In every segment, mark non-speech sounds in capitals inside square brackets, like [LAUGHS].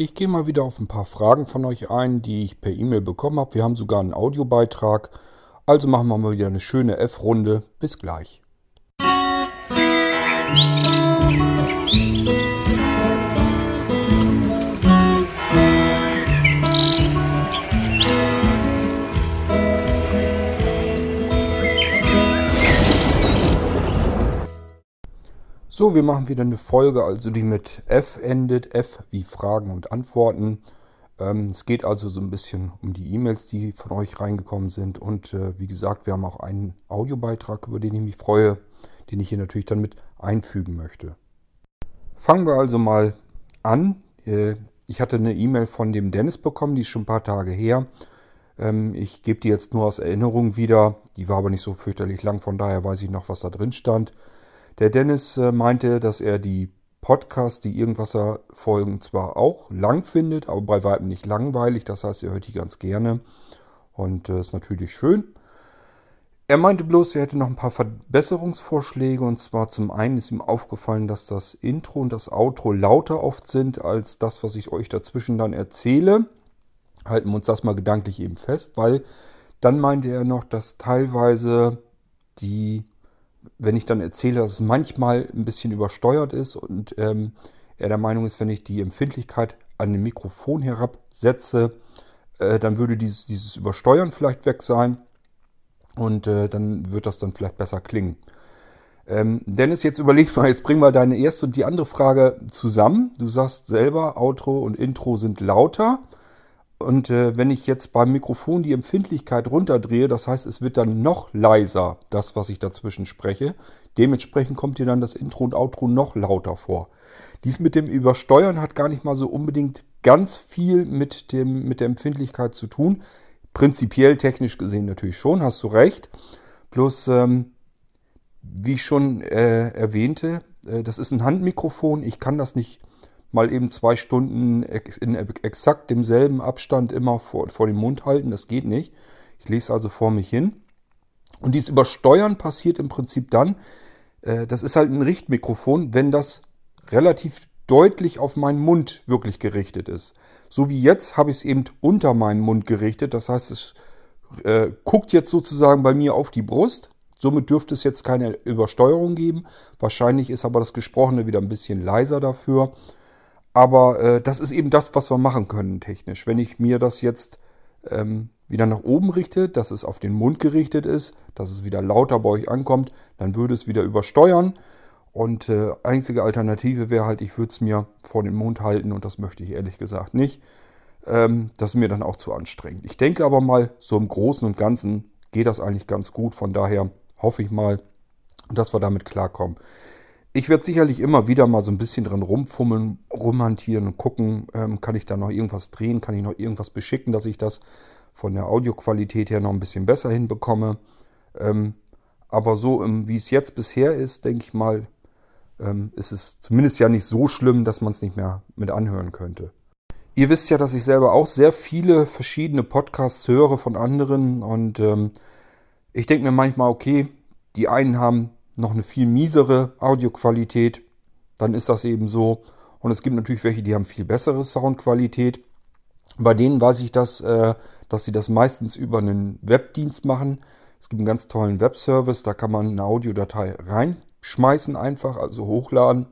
Ich gehe mal wieder auf ein paar Fragen von euch ein, die ich per E-Mail bekommen habe. Wir haben sogar einen Audiobeitrag. Also machen wir mal wieder eine schöne F-Runde. Bis gleich. So, wir machen wieder eine Folge, also die mit F endet. F wie Fragen und Antworten. Ähm, es geht also so ein bisschen um die E-Mails, die von euch reingekommen sind. Und äh, wie gesagt, wir haben auch einen Audiobeitrag, über den ich mich freue, den ich hier natürlich dann mit einfügen möchte. Fangen wir also mal an. Äh, ich hatte eine E-Mail von dem Dennis bekommen, die ist schon ein paar Tage her. Ähm, ich gebe die jetzt nur aus Erinnerung wieder. Die war aber nicht so fürchterlich lang, von daher weiß ich noch, was da drin stand. Der Dennis äh, meinte, dass er die Podcasts, die Irgendwasser-Folgen zwar auch lang findet, aber bei weitem nicht langweilig. Das heißt, er hört die ganz gerne. Und äh, ist natürlich schön. Er meinte bloß, er hätte noch ein paar Verbesserungsvorschläge. Und zwar zum einen ist ihm aufgefallen, dass das Intro und das Outro lauter oft sind als das, was ich euch dazwischen dann erzähle. Halten wir uns das mal gedanklich eben fest, weil dann meinte er noch, dass teilweise die wenn ich dann erzähle, dass es manchmal ein bisschen übersteuert ist und ähm, er der Meinung ist, wenn ich die Empfindlichkeit an dem Mikrofon herabsetze, äh, dann würde dieses, dieses Übersteuern vielleicht weg sein und äh, dann wird das dann vielleicht besser klingen. Ähm, Dennis, jetzt überleg mal, jetzt bring mal deine erste und die andere Frage zusammen. Du sagst selber, Outro und Intro sind lauter. Und äh, wenn ich jetzt beim Mikrofon die Empfindlichkeit runterdrehe, das heißt, es wird dann noch leiser, das, was ich dazwischen spreche. Dementsprechend kommt dir dann das Intro und Outro noch lauter vor. Dies mit dem Übersteuern hat gar nicht mal so unbedingt ganz viel mit, dem, mit der Empfindlichkeit zu tun. Prinzipiell technisch gesehen natürlich schon, hast du recht. Bloß, ähm, wie ich schon äh, erwähnte, äh, das ist ein Handmikrofon. Ich kann das nicht mal eben zwei Stunden in exakt demselben Abstand immer vor, vor den Mund halten. Das geht nicht. Ich lese also vor mich hin. Und dieses Übersteuern passiert im Prinzip dann, äh, das ist halt ein Richtmikrofon, wenn das relativ deutlich auf meinen Mund wirklich gerichtet ist. So wie jetzt habe ich es eben unter meinen Mund gerichtet. Das heißt, es äh, guckt jetzt sozusagen bei mir auf die Brust. Somit dürfte es jetzt keine Übersteuerung geben. Wahrscheinlich ist aber das Gesprochene wieder ein bisschen leiser dafür. Aber äh, das ist eben das, was wir machen können technisch. Wenn ich mir das jetzt ähm, wieder nach oben richte, dass es auf den Mund gerichtet ist, dass es wieder lauter bei euch ankommt, dann würde es wieder übersteuern. Und äh, einzige Alternative wäre halt, ich würde es mir vor den Mund halten und das möchte ich ehrlich gesagt nicht. Ähm, das ist mir dann auch zu anstrengend. Ich denke aber mal, so im Großen und Ganzen geht das eigentlich ganz gut. Von daher hoffe ich mal, dass wir damit klarkommen. Ich werde sicherlich immer wieder mal so ein bisschen drin rumfummeln, rumhantieren und gucken, ähm, kann ich da noch irgendwas drehen, kann ich noch irgendwas beschicken, dass ich das von der Audioqualität her noch ein bisschen besser hinbekomme. Ähm, aber so, ähm, wie es jetzt bisher ist, denke ich mal, ähm, ist es zumindest ja nicht so schlimm, dass man es nicht mehr mit anhören könnte. Ihr wisst ja, dass ich selber auch sehr viele verschiedene Podcasts höre von anderen und ähm, ich denke mir manchmal, okay, die einen haben noch eine viel miesere Audioqualität, dann ist das eben so. Und es gibt natürlich welche, die haben viel bessere Soundqualität. Bei denen weiß ich das, äh, dass sie das meistens über einen Webdienst machen. Es gibt einen ganz tollen Webservice, da kann man eine Audiodatei reinschmeißen einfach, also hochladen,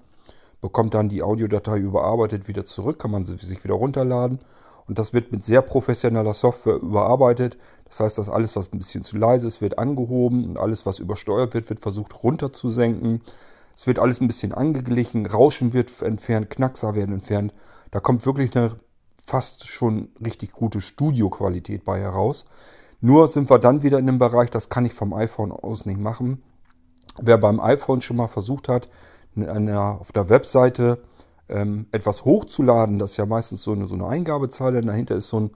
bekommt dann die Audiodatei überarbeitet wieder zurück, kann man sie sich wieder runterladen und das wird mit sehr professioneller Software überarbeitet. Das heißt, dass alles, was ein bisschen zu leise ist, wird angehoben und alles, was übersteuert wird, wird versucht runterzusenken. Es wird alles ein bisschen angeglichen, Rauschen wird entfernt, Knackser werden entfernt. Da kommt wirklich eine fast schon richtig gute Studioqualität bei heraus. Nur sind wir dann wieder in dem Bereich, das kann ich vom iPhone aus nicht machen. Wer beim iPhone schon mal versucht hat, auf der Webseite ähm, etwas hochzuladen, das ist ja meistens so eine, so eine Eingabezeile, dahinter ist so ein,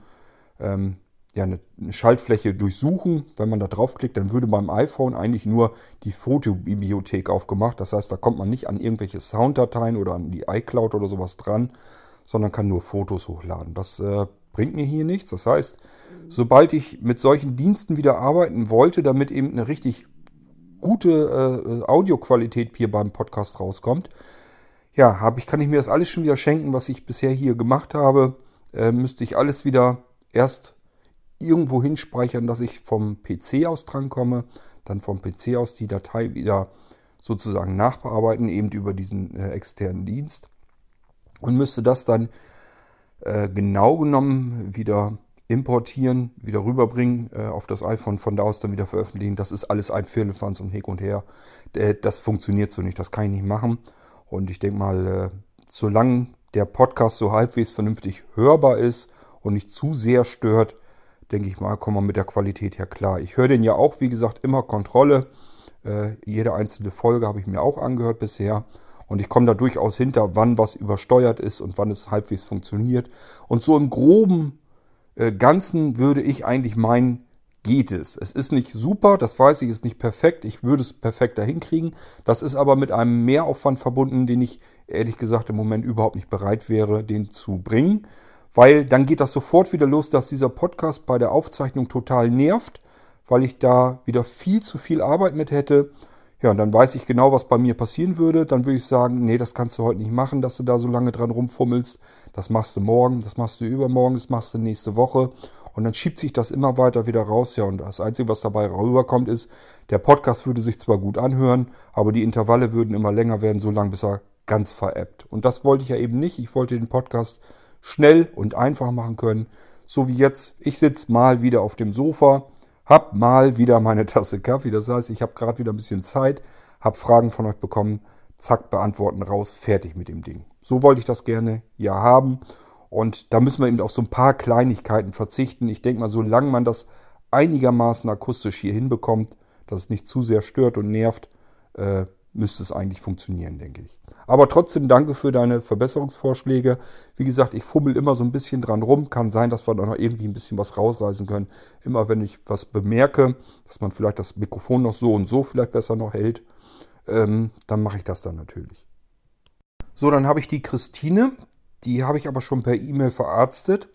ähm, ja, eine, Schaltfläche durchsuchen. Wenn man da draufklickt, dann würde beim iPhone eigentlich nur die Fotobibliothek aufgemacht. Das heißt, da kommt man nicht an irgendwelche Sounddateien oder an die iCloud oder sowas dran, sondern kann nur Fotos hochladen. Das äh, bringt mir hier nichts. Das heißt, sobald ich mit solchen Diensten wieder arbeiten wollte, damit eben eine richtig gute äh, Audioqualität hier beim Podcast rauskommt, ja, hab ich, kann ich mir das alles schon wieder schenken, was ich bisher hier gemacht habe. Äh, müsste ich alles wieder erst irgendwo hinspeichern, dass ich vom PC aus drankomme, dann vom PC aus die Datei wieder sozusagen nachbearbeiten, eben über diesen äh, externen Dienst und müsste das dann äh, genau genommen wieder importieren, wieder rüberbringen äh, auf das iPhone, von da aus dann wieder veröffentlichen. Das ist alles ein Firlefanz und Hin und Her. Äh, das funktioniert so nicht, das kann ich nicht machen. Und ich denke mal, äh, solange der Podcast so halbwegs vernünftig hörbar ist und nicht zu sehr stört, denke ich mal, kommen wir mit der Qualität her klar. Ich höre den ja auch, wie gesagt, immer Kontrolle. Äh, jede einzelne Folge habe ich mir auch angehört bisher. Und ich komme da durchaus hinter, wann was übersteuert ist und wann es halbwegs funktioniert. Und so im groben äh, Ganzen würde ich eigentlich meinen, geht es. Es ist nicht super, das weiß ich, ist nicht perfekt. Ich würde es perfekter hinkriegen. Das ist aber mit einem Mehraufwand verbunden, den ich ehrlich gesagt im Moment überhaupt nicht bereit wäre, den zu bringen. Weil dann geht das sofort wieder los, dass dieser Podcast bei der Aufzeichnung total nervt, weil ich da wieder viel zu viel Arbeit mit hätte. Ja, und dann weiß ich genau, was bei mir passieren würde. Dann würde ich sagen, nee, das kannst du heute nicht machen, dass du da so lange dran rumfummelst. Das machst du morgen, das machst du übermorgen, das machst du nächste Woche. Und dann schiebt sich das immer weiter wieder raus. Ja, und das Einzige, was dabei rüberkommt, ist, der Podcast würde sich zwar gut anhören, aber die Intervalle würden immer länger werden, so lange, bis er ganz veräppt. Und das wollte ich ja eben nicht. Ich wollte den Podcast schnell und einfach machen können. So wie jetzt. Ich sitze mal wieder auf dem Sofa, hab mal wieder meine Tasse Kaffee. Das heißt, ich habe gerade wieder ein bisschen Zeit, habe Fragen von euch bekommen. Zack, beantworten raus, fertig mit dem Ding. So wollte ich das gerne ja haben. Und da müssen wir eben auf so ein paar Kleinigkeiten verzichten. Ich denke mal, solange man das einigermaßen akustisch hier hinbekommt, dass es nicht zu sehr stört und nervt, äh, müsste es eigentlich funktionieren, denke ich. Aber trotzdem danke für deine Verbesserungsvorschläge. Wie gesagt, ich fummel immer so ein bisschen dran rum. Kann sein, dass wir da noch irgendwie ein bisschen was rausreißen können. Immer wenn ich was bemerke, dass man vielleicht das Mikrofon noch so und so vielleicht besser noch hält, ähm, dann mache ich das dann natürlich. So, dann habe ich die Christine. Die habe ich aber schon per E-Mail verarztet.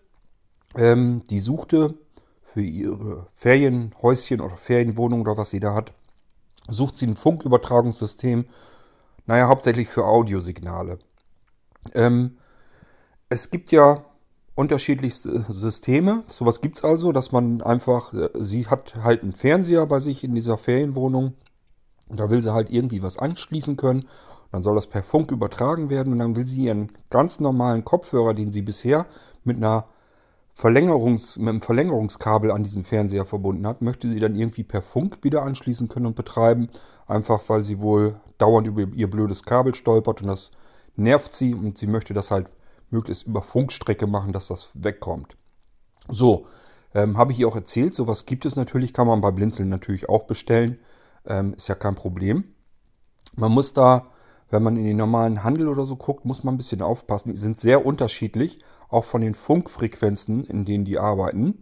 Ähm, die suchte für ihre Ferienhäuschen oder Ferienwohnung oder was sie da hat, sucht sie ein Funkübertragungssystem, naja, hauptsächlich für Audiosignale. Ähm, es gibt ja unterschiedlichste Systeme. Sowas gibt es also, dass man einfach, äh, sie hat halt einen Fernseher bei sich in dieser Ferienwohnung. Da will sie halt irgendwie was anschließen können dann soll das per Funk übertragen werden und dann will sie ihren ganz normalen Kopfhörer, den sie bisher mit einer Verlängerungs, mit einem Verlängerungskabel an diesem Fernseher verbunden hat, möchte sie dann irgendwie per Funk wieder anschließen können und betreiben. Einfach weil sie wohl dauernd über ihr blödes Kabel stolpert und das nervt sie und sie möchte das halt möglichst über Funkstrecke machen, dass das wegkommt. So, ähm, habe ich ihr auch erzählt, sowas gibt es natürlich, kann man bei Blinzeln natürlich auch bestellen. Ähm, ist ja kein Problem. Man muss da wenn man in den normalen Handel oder so guckt, muss man ein bisschen aufpassen. Die sind sehr unterschiedlich, auch von den Funkfrequenzen, in denen die arbeiten.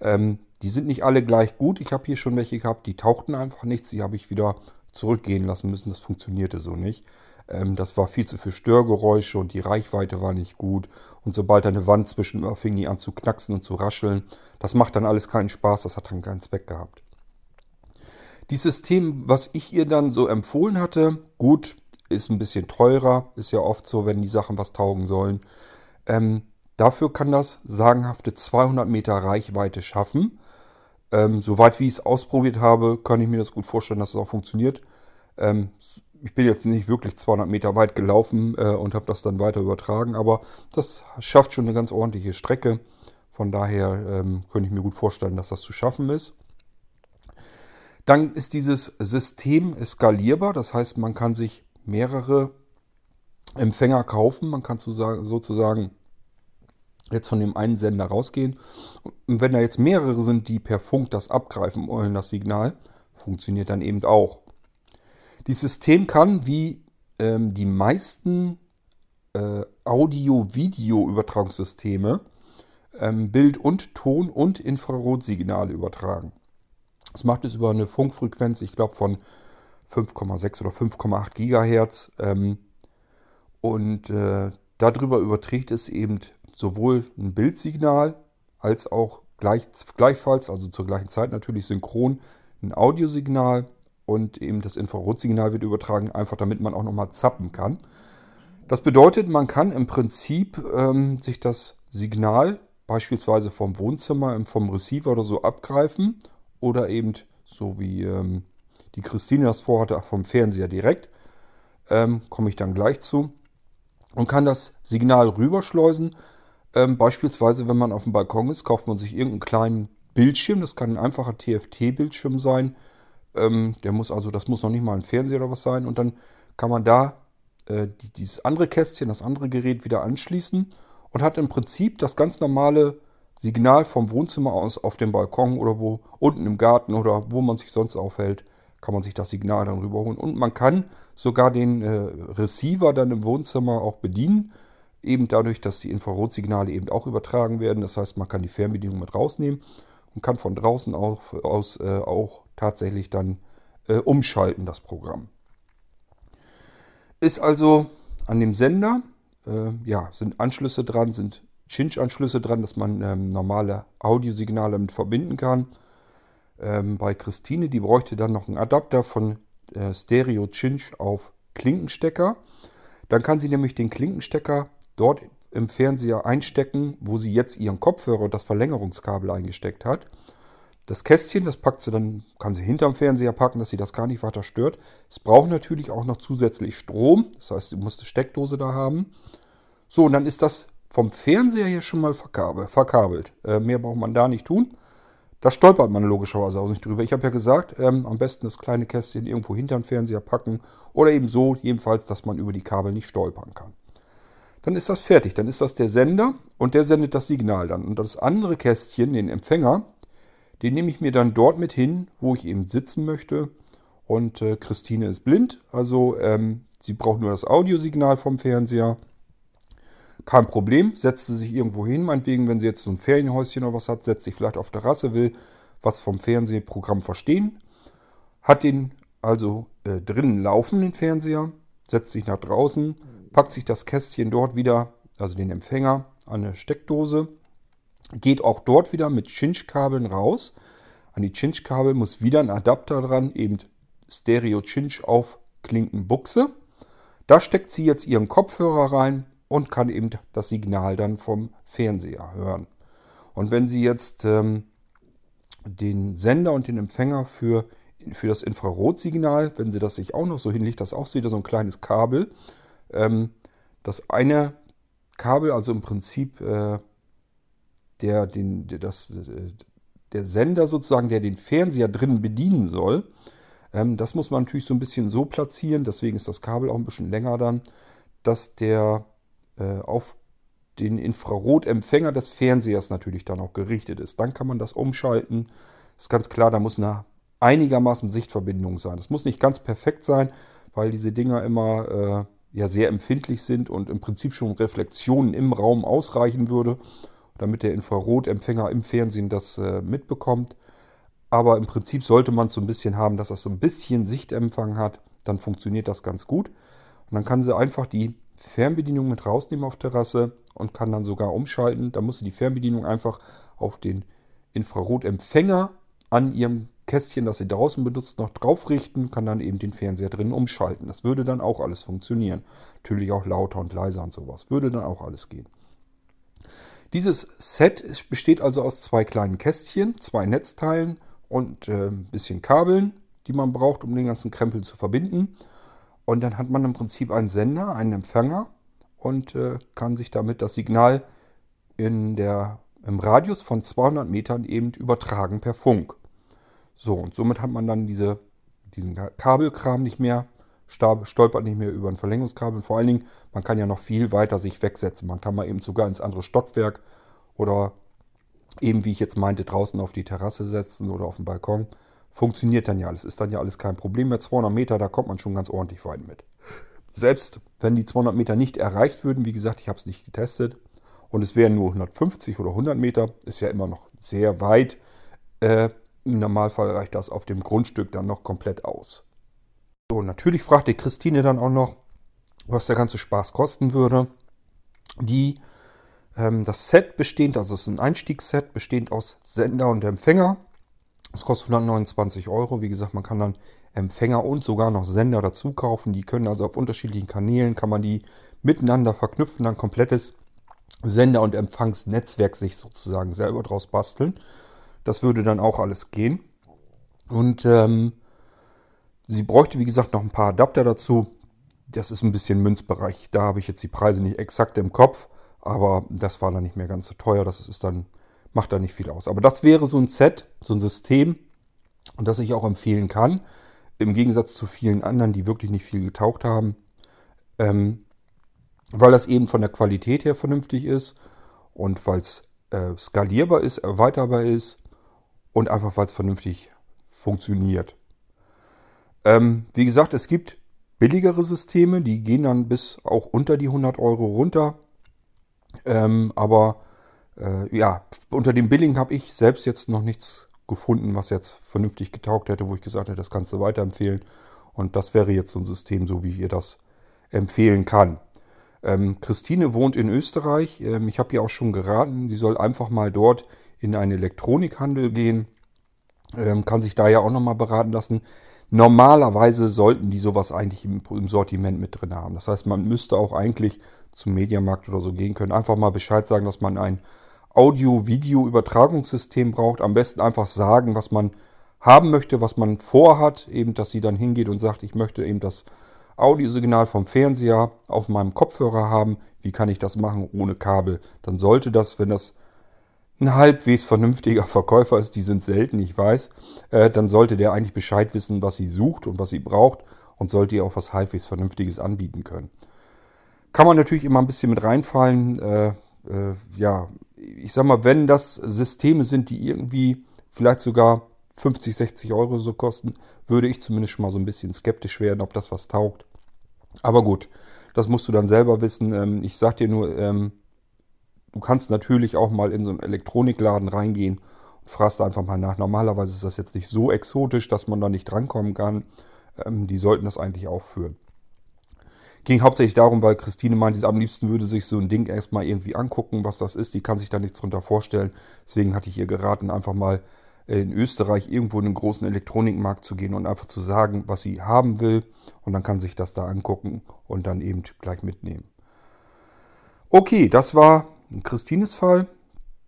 Ähm, die sind nicht alle gleich gut. Ich habe hier schon welche gehabt, die tauchten einfach nichts. Die habe ich wieder zurückgehen lassen müssen. Das funktionierte so nicht. Ähm, das war viel zu viel Störgeräusche und die Reichweite war nicht gut. Und sobald da eine Wand zwischen war, fing die an zu knacksen und zu rascheln. Das macht dann alles keinen Spaß. Das hat dann keinen Zweck gehabt. Die System, was ich ihr dann so empfohlen hatte, gut, ist ein bisschen teurer, ist ja oft so, wenn die Sachen was taugen sollen. Ähm, dafür kann das sagenhafte 200 Meter Reichweite schaffen. Ähm, soweit wie ich es ausprobiert habe, kann ich mir das gut vorstellen, dass es das auch funktioniert. Ähm, ich bin jetzt nicht wirklich 200 Meter weit gelaufen äh, und habe das dann weiter übertragen, aber das schafft schon eine ganz ordentliche Strecke. Von daher ähm, könnte ich mir gut vorstellen, dass das zu schaffen ist. Dann ist dieses System skalierbar, das heißt, man kann sich mehrere Empfänger kaufen. Man kann sozusagen jetzt von dem einen Sender rausgehen. Und wenn da jetzt mehrere sind, die per Funk das abgreifen wollen, das Signal, funktioniert dann eben auch. Dieses System kann wie ähm, die meisten äh, Audio-Video-Übertragungssysteme ähm, Bild- und Ton- und Infrarotsignale übertragen. Das macht es über eine Funkfrequenz, ich glaube, von 5,6 oder 5,8 Gigahertz. Ähm, und äh, darüber überträgt es eben sowohl ein Bildsignal als auch gleich, gleichfalls, also zur gleichen Zeit natürlich synchron, ein Audiosignal und eben das Infrarotsignal wird übertragen, einfach damit man auch nochmal zappen kann. Das bedeutet, man kann im Prinzip ähm, sich das Signal beispielsweise vom Wohnzimmer, vom Receiver oder so abgreifen oder eben so wie ähm, die Christine das vorhatte, vom Fernseher direkt. Ähm, Komme ich dann gleich zu. Und kann das Signal rüberschleusen. Ähm, beispielsweise, wenn man auf dem Balkon ist, kauft man sich irgendeinen kleinen Bildschirm. Das kann ein einfacher TFT-Bildschirm sein. Ähm, der muss also, das muss noch nicht mal ein Fernseher oder was sein. Und dann kann man da äh, die, dieses andere Kästchen, das andere Gerät wieder anschließen und hat im Prinzip das ganz normale Signal vom Wohnzimmer aus auf dem Balkon oder wo unten im Garten oder wo man sich sonst aufhält, kann man sich das Signal dann rüberholen. Und man kann sogar den äh, Receiver dann im Wohnzimmer auch bedienen, eben dadurch, dass die Infrarotsignale eben auch übertragen werden. Das heißt, man kann die Fernbedienung mit rausnehmen und kann von draußen auch, aus äh, auch tatsächlich dann äh, umschalten, das Programm. Ist also an dem Sender, äh, ja, sind Anschlüsse dran, sind Cinch-Anschlüsse dran, dass man ähm, normale Audiosignale mit verbinden kann. Ähm, bei Christine, die bräuchte dann noch einen Adapter von äh, Stereo Cinch auf Klinkenstecker. Dann kann sie nämlich den Klinkenstecker dort im Fernseher einstecken, wo sie jetzt ihren Kopfhörer und das Verlängerungskabel eingesteckt hat. Das Kästchen, das packt sie dann, kann sie hinterm Fernseher packen, dass sie das gar nicht weiter stört. Es braucht natürlich auch noch zusätzlich Strom. Das heißt, sie muss eine Steckdose da haben. So, und dann ist das vom Fernseher hier schon mal verkabelt. Äh, mehr braucht man da nicht tun. Da stolpert man logischerweise auch nicht drüber. Ich habe ja gesagt, ähm, am besten das kleine Kästchen irgendwo hinterm Fernseher packen. Oder eben so, jedenfalls, dass man über die Kabel nicht stolpern kann. Dann ist das fertig. Dann ist das der Sender und der sendet das Signal dann. Und das andere Kästchen, den Empfänger, den nehme ich mir dann dort mit hin, wo ich eben sitzen möchte. Und äh, Christine ist blind, also ähm, sie braucht nur das Audiosignal vom Fernseher. Kein Problem, setzt sie sich irgendwo hin, meinetwegen, wenn sie jetzt so ein Ferienhäuschen oder was hat, setzt sich vielleicht auf Terrasse, will was vom Fernsehprogramm verstehen, hat den also äh, drinnen laufen, den Fernseher, setzt sich nach draußen, packt sich das Kästchen dort wieder, also den Empfänger, an eine Steckdose Geht auch dort wieder mit Cinch-Kabeln raus. An die Cinch-Kabel muss wieder ein Adapter dran, eben Stereo Cinch auf Klinkenbuchse. Da steckt sie jetzt ihren Kopfhörer rein und kann eben das Signal dann vom Fernseher hören. Und wenn sie jetzt ähm, den Sender und den Empfänger für, für das Infrarotsignal, wenn sie das sich auch noch so hinlegt, das ist auch wieder so ein kleines Kabel. Ähm, das eine Kabel, also im Prinzip äh, der, den, der, das, der Sender sozusagen, der den Fernseher drinnen bedienen soll, ähm, das muss man natürlich so ein bisschen so platzieren, deswegen ist das Kabel auch ein bisschen länger dann, dass der äh, auf den Infrarotempfänger des Fernsehers natürlich dann auch gerichtet ist. Dann kann man das umschalten. Ist ganz klar, da muss eine einigermaßen Sichtverbindung sein. Das muss nicht ganz perfekt sein, weil diese Dinger immer äh, ja sehr empfindlich sind und im Prinzip schon Reflexionen im Raum ausreichen würde damit der Infrarotempfänger im Fernsehen das äh, mitbekommt. Aber im Prinzip sollte man es so ein bisschen haben, dass das so ein bisschen Sichtempfang hat. Dann funktioniert das ganz gut. Und dann kann sie einfach die Fernbedienung mit rausnehmen auf Terrasse und kann dann sogar umschalten. Da muss sie die Fernbedienung einfach auf den Infrarotempfänger an ihrem Kästchen, das sie draußen benutzt, noch drauf richten, kann dann eben den Fernseher drin umschalten. Das würde dann auch alles funktionieren. Natürlich auch lauter und leiser und sowas. Würde dann auch alles gehen. Dieses Set besteht also aus zwei kleinen Kästchen, zwei Netzteilen und äh, ein bisschen Kabeln, die man braucht, um den ganzen Krempel zu verbinden. Und dann hat man im Prinzip einen Sender, einen Empfänger und äh, kann sich damit das Signal in der, im Radius von 200 Metern eben übertragen per Funk. So, und somit hat man dann diese, diesen Kabelkram nicht mehr stolpert nicht mehr über ein Verlängerungskabel. Und vor allen Dingen, man kann ja noch viel weiter sich wegsetzen. Man kann mal eben sogar ins andere Stockwerk oder eben, wie ich jetzt meinte, draußen auf die Terrasse setzen oder auf den Balkon. Funktioniert dann ja alles. Ist dann ja alles kein Problem mehr. 200 Meter, da kommt man schon ganz ordentlich weit mit. Selbst wenn die 200 Meter nicht erreicht würden, wie gesagt, ich habe es nicht getestet, und es wären nur 150 oder 100 Meter, ist ja immer noch sehr weit. Äh, Im Normalfall reicht das auf dem Grundstück dann noch komplett aus. So, natürlich fragt die Christine dann auch noch, was der ganze Spaß kosten würde. Die, ähm, das Set bestehend, also es ist ein Einstiegsset, bestehend aus Sender und Empfänger. Das kostet 129 Euro. Wie gesagt, man kann dann Empfänger und sogar noch Sender dazu kaufen. Die können also auf unterschiedlichen Kanälen, kann man die miteinander verknüpfen, dann komplettes Sender- und Empfangsnetzwerk sich sozusagen selber draus basteln. Das würde dann auch alles gehen. Und ähm, sie bräuchte, wie gesagt, noch ein paar Adapter dazu. Das ist ein bisschen Münzbereich. Da habe ich jetzt die Preise nicht exakt im Kopf, aber das war dann nicht mehr ganz so teuer. Das ist dann, macht da nicht viel aus. Aber das wäre so ein Set, so ein System, und das ich auch empfehlen kann. Im Gegensatz zu vielen anderen, die wirklich nicht viel getaucht haben. Ähm, weil das eben von der Qualität her vernünftig ist und weil es äh, skalierbar ist, erweiterbar ist und einfach weil es vernünftig funktioniert. Ähm, wie gesagt, es gibt billigere Systeme, die gehen dann bis auch unter die 100 Euro runter. Ähm, aber äh, ja, unter dem Billing habe ich selbst jetzt noch nichts gefunden, was jetzt vernünftig getaugt hätte, wo ich gesagt hätte, das kannst du weiterempfehlen. Und das wäre jetzt so ein System, so wie ich ihr das empfehlen kann. Ähm, Christine wohnt in Österreich. Ähm, ich habe ihr auch schon geraten, sie soll einfach mal dort in einen Elektronikhandel gehen. Ähm, kann sich da ja auch nochmal beraten lassen. Normalerweise sollten die sowas eigentlich im, im, Sortiment mit drin haben. Das heißt, man müsste auch eigentlich zum Mediamarkt oder so gehen können. Einfach mal Bescheid sagen, dass man ein Audio-Video-Übertragungssystem braucht. Am besten einfach sagen, was man haben möchte, was man vorhat. Eben, dass sie dann hingeht und sagt, ich möchte eben das Audiosignal vom Fernseher auf meinem Kopfhörer haben. Wie kann ich das machen ohne Kabel? Dann sollte das, wenn das ein halbwegs vernünftiger Verkäufer ist, die sind selten, ich weiß, äh, dann sollte der eigentlich Bescheid wissen, was sie sucht und was sie braucht und sollte ihr auch was halbwegs Vernünftiges anbieten können. Kann man natürlich immer ein bisschen mit reinfallen. Äh, äh, ja, ich sag mal, wenn das Systeme sind, die irgendwie vielleicht sogar 50, 60 Euro so kosten, würde ich zumindest schon mal so ein bisschen skeptisch werden, ob das was taugt. Aber gut, das musst du dann selber wissen. Ähm, ich sag dir nur, ähm, du kannst natürlich auch mal in so einen Elektronikladen reingehen und fragst einfach mal nach. Normalerweise ist das jetzt nicht so exotisch, dass man da nicht drankommen kann. Ähm, die sollten das eigentlich aufführen. Ging hauptsächlich darum, weil Christine meinte, am liebsten würde sich so ein Ding erstmal irgendwie angucken, was das ist. Die kann sich da nichts drunter vorstellen. Deswegen hatte ich ihr geraten, einfach mal in Österreich irgendwo in einen großen Elektronikmarkt zu gehen und einfach zu sagen, was sie haben will. Und dann kann sich das da angucken und dann eben gleich mitnehmen. Okay, das war Christines Fall.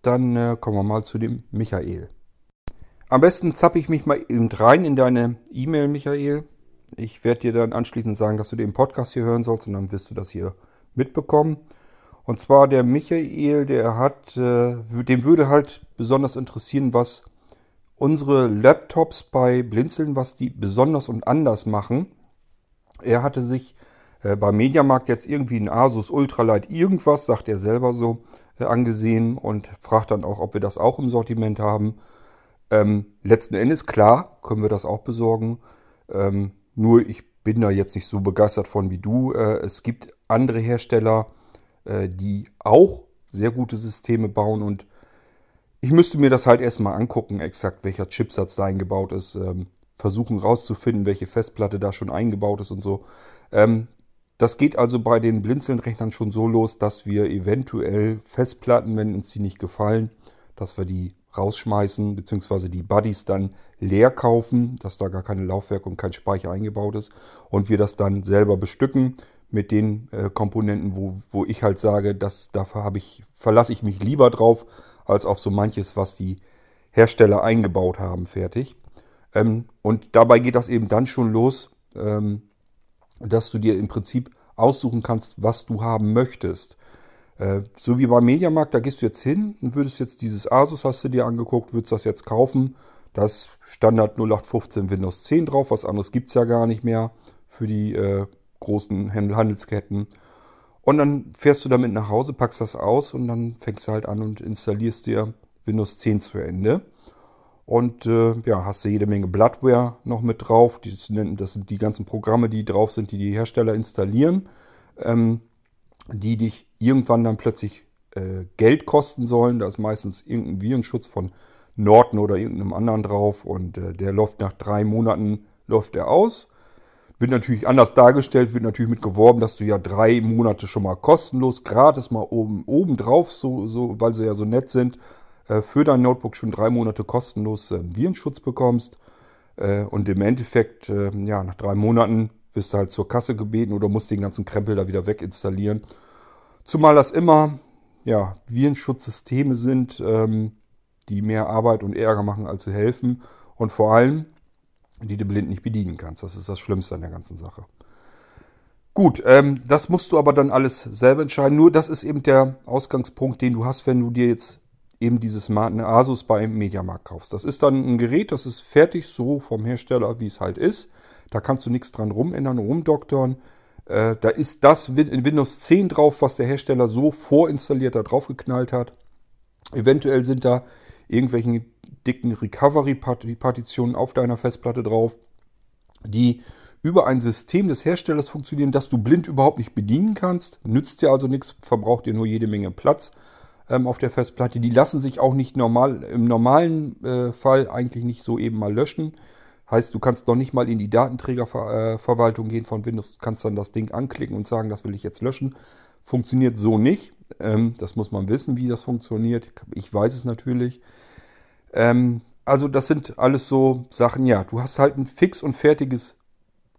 Dann äh, kommen wir mal zu dem Michael. Am besten zappe ich mich mal eben rein in deine E-Mail, Michael. Ich werde dir dann anschließend sagen, dass du den Podcast hier hören sollst und dann wirst du das hier mitbekommen. Und zwar der Michael, der hat, äh, dem würde halt besonders interessieren, was unsere Laptops bei Blinzeln, was die besonders und anders machen. Er hatte sich äh, beim Mediamarkt jetzt irgendwie ein Asus Ultralight irgendwas, sagt er selber so, äh, angesehen und fragt dann auch, ob wir das auch im Sortiment haben. Ähm, letzten Endes, klar, können wir das auch besorgen. Ähm, nur ich bin da jetzt nicht so begeistert von wie du. Äh, es gibt andere Hersteller, äh, die auch sehr gute Systeme bauen und ich müsste mir das halt erstmal angucken, exakt welcher Chipsatz da eingebaut ist. Ähm, versuchen rauszufinden, welche Festplatte da schon eingebaut ist und so. Ähm, das geht also bei den Blinzeln-Rechnern schon so los, dass wir eventuell Festplatten, wenn uns die nicht gefallen, dass wir die rausschmeißen, beziehungsweise die Buddies dann leer kaufen, dass da gar keine Laufwerk und kein Speicher eingebaut ist und wir das dann selber bestücken mit den äh, Komponenten, wo, wo ich halt sage, dass dafür habe ich, verlasse ich mich lieber drauf, als auf so manches, was die Hersteller eingebaut haben, fertig. Ähm, und dabei geht das eben dann schon los, ähm, dass du dir im Prinzip aussuchen kannst, was du haben möchtest. Äh, so wie beim Mediamarkt, da gehst du jetzt hin und würdest jetzt dieses Asus, hast du dir angeguckt, würdest das jetzt kaufen. Das Standard 0815 Windows 10 drauf, was anderes gibt es ja gar nicht mehr für die äh, großen Handelsketten. Und dann fährst du damit nach Hause, packst das aus und dann fängst du halt an und installierst dir Windows 10 zu Ende. Und äh, ja, hast du jede Menge Bloodware noch mit drauf. Das, sind die ganzen Programme, die drauf sind, die die Hersteller installieren, ähm, die dich irgendwann dann plötzlich äh, Geld kosten sollen. Da ist meistens irgendein Virenschutz von Norton oder irgendeinem anderen drauf und äh, der läuft nach drei Monaten läuft er aus. Wird natürlich anders dargestellt, wird natürlich mit geworben, dass du ja drei Monate schon mal kostenlos, gratis mal oben, oben drauf, so, so, weil sie ja so nett sind, äh, für dein Notebook schon drei Monate kostenlos äh, Virenschutz bekommst. Äh, und im Endeffekt, äh, ja, nach drei Monaten wirst du halt zur Kasse gebeten oder musst den ganzen Krempel da wieder weginstallieren. Zumal das immer, ja, Virenschutzsysteme sind, ähm, die mehr Arbeit und Ärger machen, als sie helfen. Und vor allem, die du blind nicht bedienen kannst. Das ist das Schlimmste an der ganzen Sache. Gut, ähm, das musst du aber dann alles selber entscheiden. Nur das ist eben der Ausgangspunkt, den du hast, wenn du dir jetzt eben dieses Asus beim Mediamarkt kaufst. Das ist dann ein Gerät, das ist fertig so vom Hersteller, wie es halt ist. Da kannst du nichts dran rumändern, rumdoktern. Äh, da ist das in Windows 10 drauf, was der Hersteller so vorinstalliert da drauf geknallt hat. Eventuell sind da irgendwelche dicken Recovery-Partitionen auf deiner Festplatte drauf, die über ein System des Herstellers funktionieren, das du blind überhaupt nicht bedienen kannst. Nützt dir also nichts, verbraucht dir nur jede Menge Platz ähm, auf der Festplatte. Die lassen sich auch nicht normal, im normalen äh, Fall eigentlich nicht so eben mal löschen. Heißt, du kannst noch nicht mal in die Datenträgerverwaltung gehen von Windows, kannst dann das Ding anklicken und sagen, das will ich jetzt löschen. Funktioniert so nicht. Ähm, das muss man wissen, wie das funktioniert. Ich weiß es natürlich. Ähm, also das sind alles so Sachen, ja, du hast halt ein fix und fertiges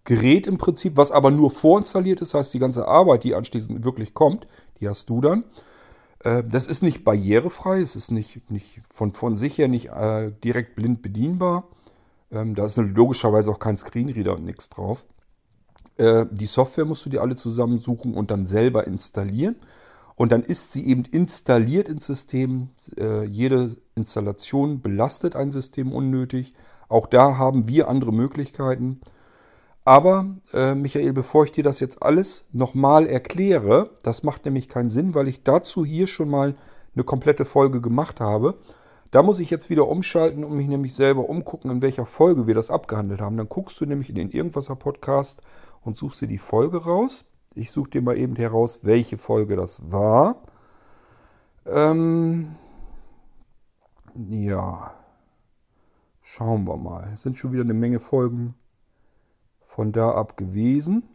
Gerät im Prinzip, was aber nur vorinstalliert ist. Heißt, die ganze Arbeit, die anschließend wirklich kommt, die hast du dann. Äh, das ist nicht barrierefrei, es ist nicht, nicht von, von sich her nicht äh, direkt blind bedienbar. Ähm, da ist logischerweise auch kein Screenreader und nichts drauf. Äh, die Software musst du dir alle zusammensuchen und dann selber installieren. Und dann ist sie eben installiert ins System. Äh, jede Installation belastet ein System unnötig. Auch da haben wir andere Möglichkeiten. Aber, äh, Michael, bevor ich dir das jetzt alles nochmal erkläre, das macht nämlich keinen Sinn, weil ich dazu hier schon mal eine komplette Folge gemacht habe. Da muss ich jetzt wieder umschalten und mich nämlich selber umgucken, in welcher Folge wir das abgehandelt haben. Dann guckst du nämlich in den Irgendwasser Podcast und suchst dir die Folge raus. Ich suche dir mal eben heraus, welche Folge das war. Ähm, ja, schauen wir mal. Es sind schon wieder eine Menge Folgen von da ab gewesen.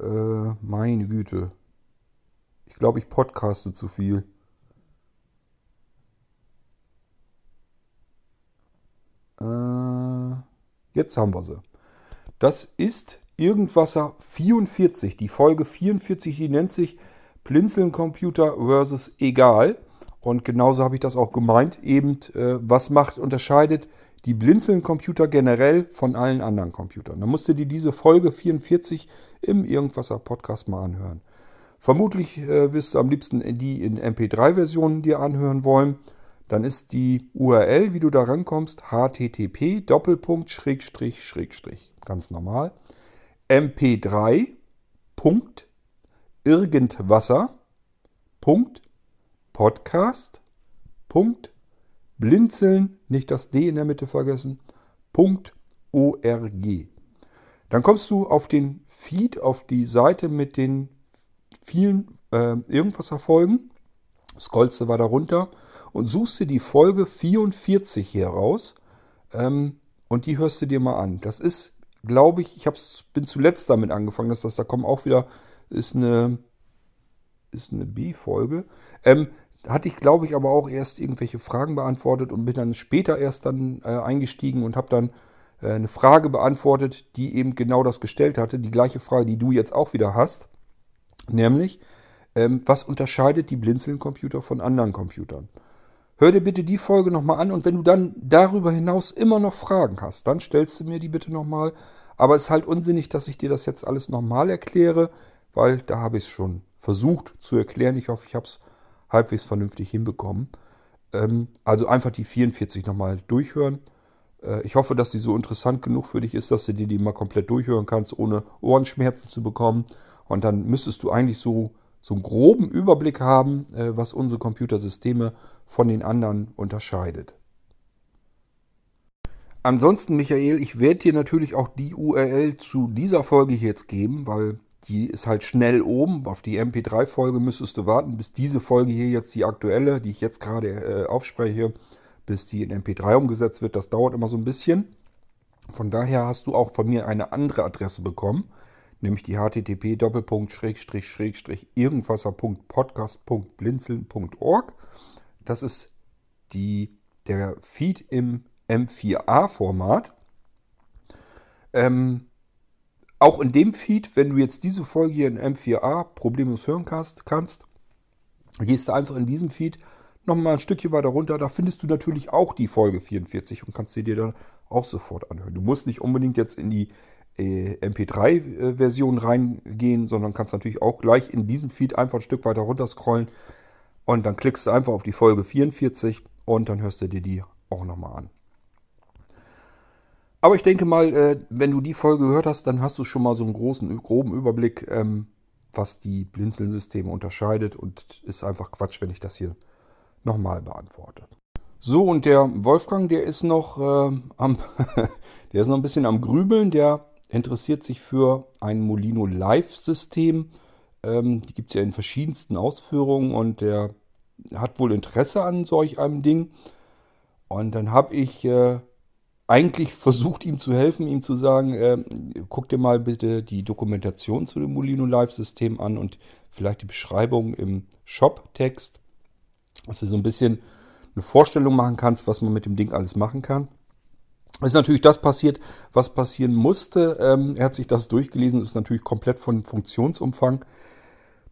Äh, meine Güte. Ich glaube, ich podcaste zu viel. Äh, jetzt haben wir sie. Das ist Irgendwasser 44. Die Folge 44, die nennt sich Blinzeln Computer versus Egal. Und genauso habe ich das auch gemeint. Eben, äh, was macht, unterscheidet die Blinzeln-Computer generell von allen anderen Computern. Da musst du dir diese Folge 44 im Irgendwasser Podcast mal anhören. Vermutlich äh, wirst du am liebsten die in MP3-Versionen dir anhören wollen. Dann ist die URL, wie du da rankommst, http Doppelpunkt Schrägstrich Schrägstrich. Ganz normal. mp3 Punkt irgendwasser Punkt Podcast Punkt blinzeln, nicht das D in der Mitte vergessen, .org. Dann kommst du auf den Feed, auf die Seite mit den vielen äh, Irgendwas-Erfolgen, scrollst du weiter runter und suchst dir die Folge 44 hier raus ähm, und die hörst du dir mal an. Das ist, glaube ich, ich hab's, bin zuletzt damit angefangen, dass das da kommen auch wieder, ist eine, ist eine B-Folge. Ähm, hatte ich, glaube ich, aber auch erst irgendwelche Fragen beantwortet und bin dann später erst dann äh, eingestiegen und habe dann äh, eine Frage beantwortet, die eben genau das gestellt hatte. Die gleiche Frage, die du jetzt auch wieder hast. Nämlich, ähm, was unterscheidet die Blinzeln-Computer von anderen Computern? Hör dir bitte die Folge nochmal an und wenn du dann darüber hinaus immer noch Fragen hast, dann stellst du mir die bitte nochmal. Aber es ist halt unsinnig, dass ich dir das jetzt alles nochmal erkläre, weil da habe ich es schon versucht zu erklären. Ich hoffe, ich habe es halbwegs vernünftig hinbekommen. Ähm, also einfach die 44 nochmal durchhören. Äh, ich hoffe, dass die so interessant genug für dich ist, dass du dir die mal komplett durchhören kannst, ohne Ohrenschmerzen zu bekommen. Und dann müsstest du eigentlich so, so einen groben Überblick haben, äh, was unsere Computersysteme von den anderen unterscheidet. Ansonsten, Michael, ich werde dir natürlich auch die URL zu dieser Folge hier jetzt geben, weil die ist halt schnell oben. Auf die MP3-Folge müsstest du warten, bis diese Folge hier jetzt die aktuelle, die ich jetzt gerade äh, aufspreche, bis die in MP3 umgesetzt wird. Das dauert immer so ein bisschen. Von daher hast du auch von mir eine andere Adresse bekommen, nämlich die http irgendwasser.podcast.blinzeln.org. Das ist die, der Feed im M4A-Format. Ähm, auch in dem Feed, wenn du jetzt diese Folge hier in M4A problemlos hören kannst, kannst gehst du einfach in diesem Feed nochmal ein Stückchen weiter runter. Da findest du natürlich auch die Folge 44 und kannst sie dir dann auch sofort anhören. Du musst nicht unbedingt jetzt in die MP3-Version reingehen, sondern kannst natürlich auch gleich in diesem Feed einfach ein Stück weiter runter scrollen und dann klickst du einfach auf die Folge 44 und dann hörst du dir die auch nochmal an. Aber ich denke mal, äh, wenn du die Folge gehört hast, dann hast du schon mal so einen großen, groben Überblick, ähm, was die Blinzeln-Systeme unterscheidet und ist einfach Quatsch, wenn ich das hier nochmal beantworte. So, und der Wolfgang, der ist noch äh, am, [LAUGHS] der ist noch ein bisschen am Grübeln, der interessiert sich für ein Molino Live-System. Ähm, die gibt es ja in verschiedensten Ausführungen und der hat wohl Interesse an solch einem Ding. Und dann habe ich äh, eigentlich [LAUGHS] versucht, ihm zu helfen, ihm zu sagen, äh, guck dir mal bitte die Dokumentation zu dem Molino Live-System an und vielleicht die Beschreibung im Shop-Text, dass du so ein bisschen eine Vorstellung machen kannst, was man mit dem Ding alles machen kann. Ist natürlich das passiert, was passieren musste. Ähm, er hat sich das durchgelesen, ist natürlich komplett von Funktionsumfang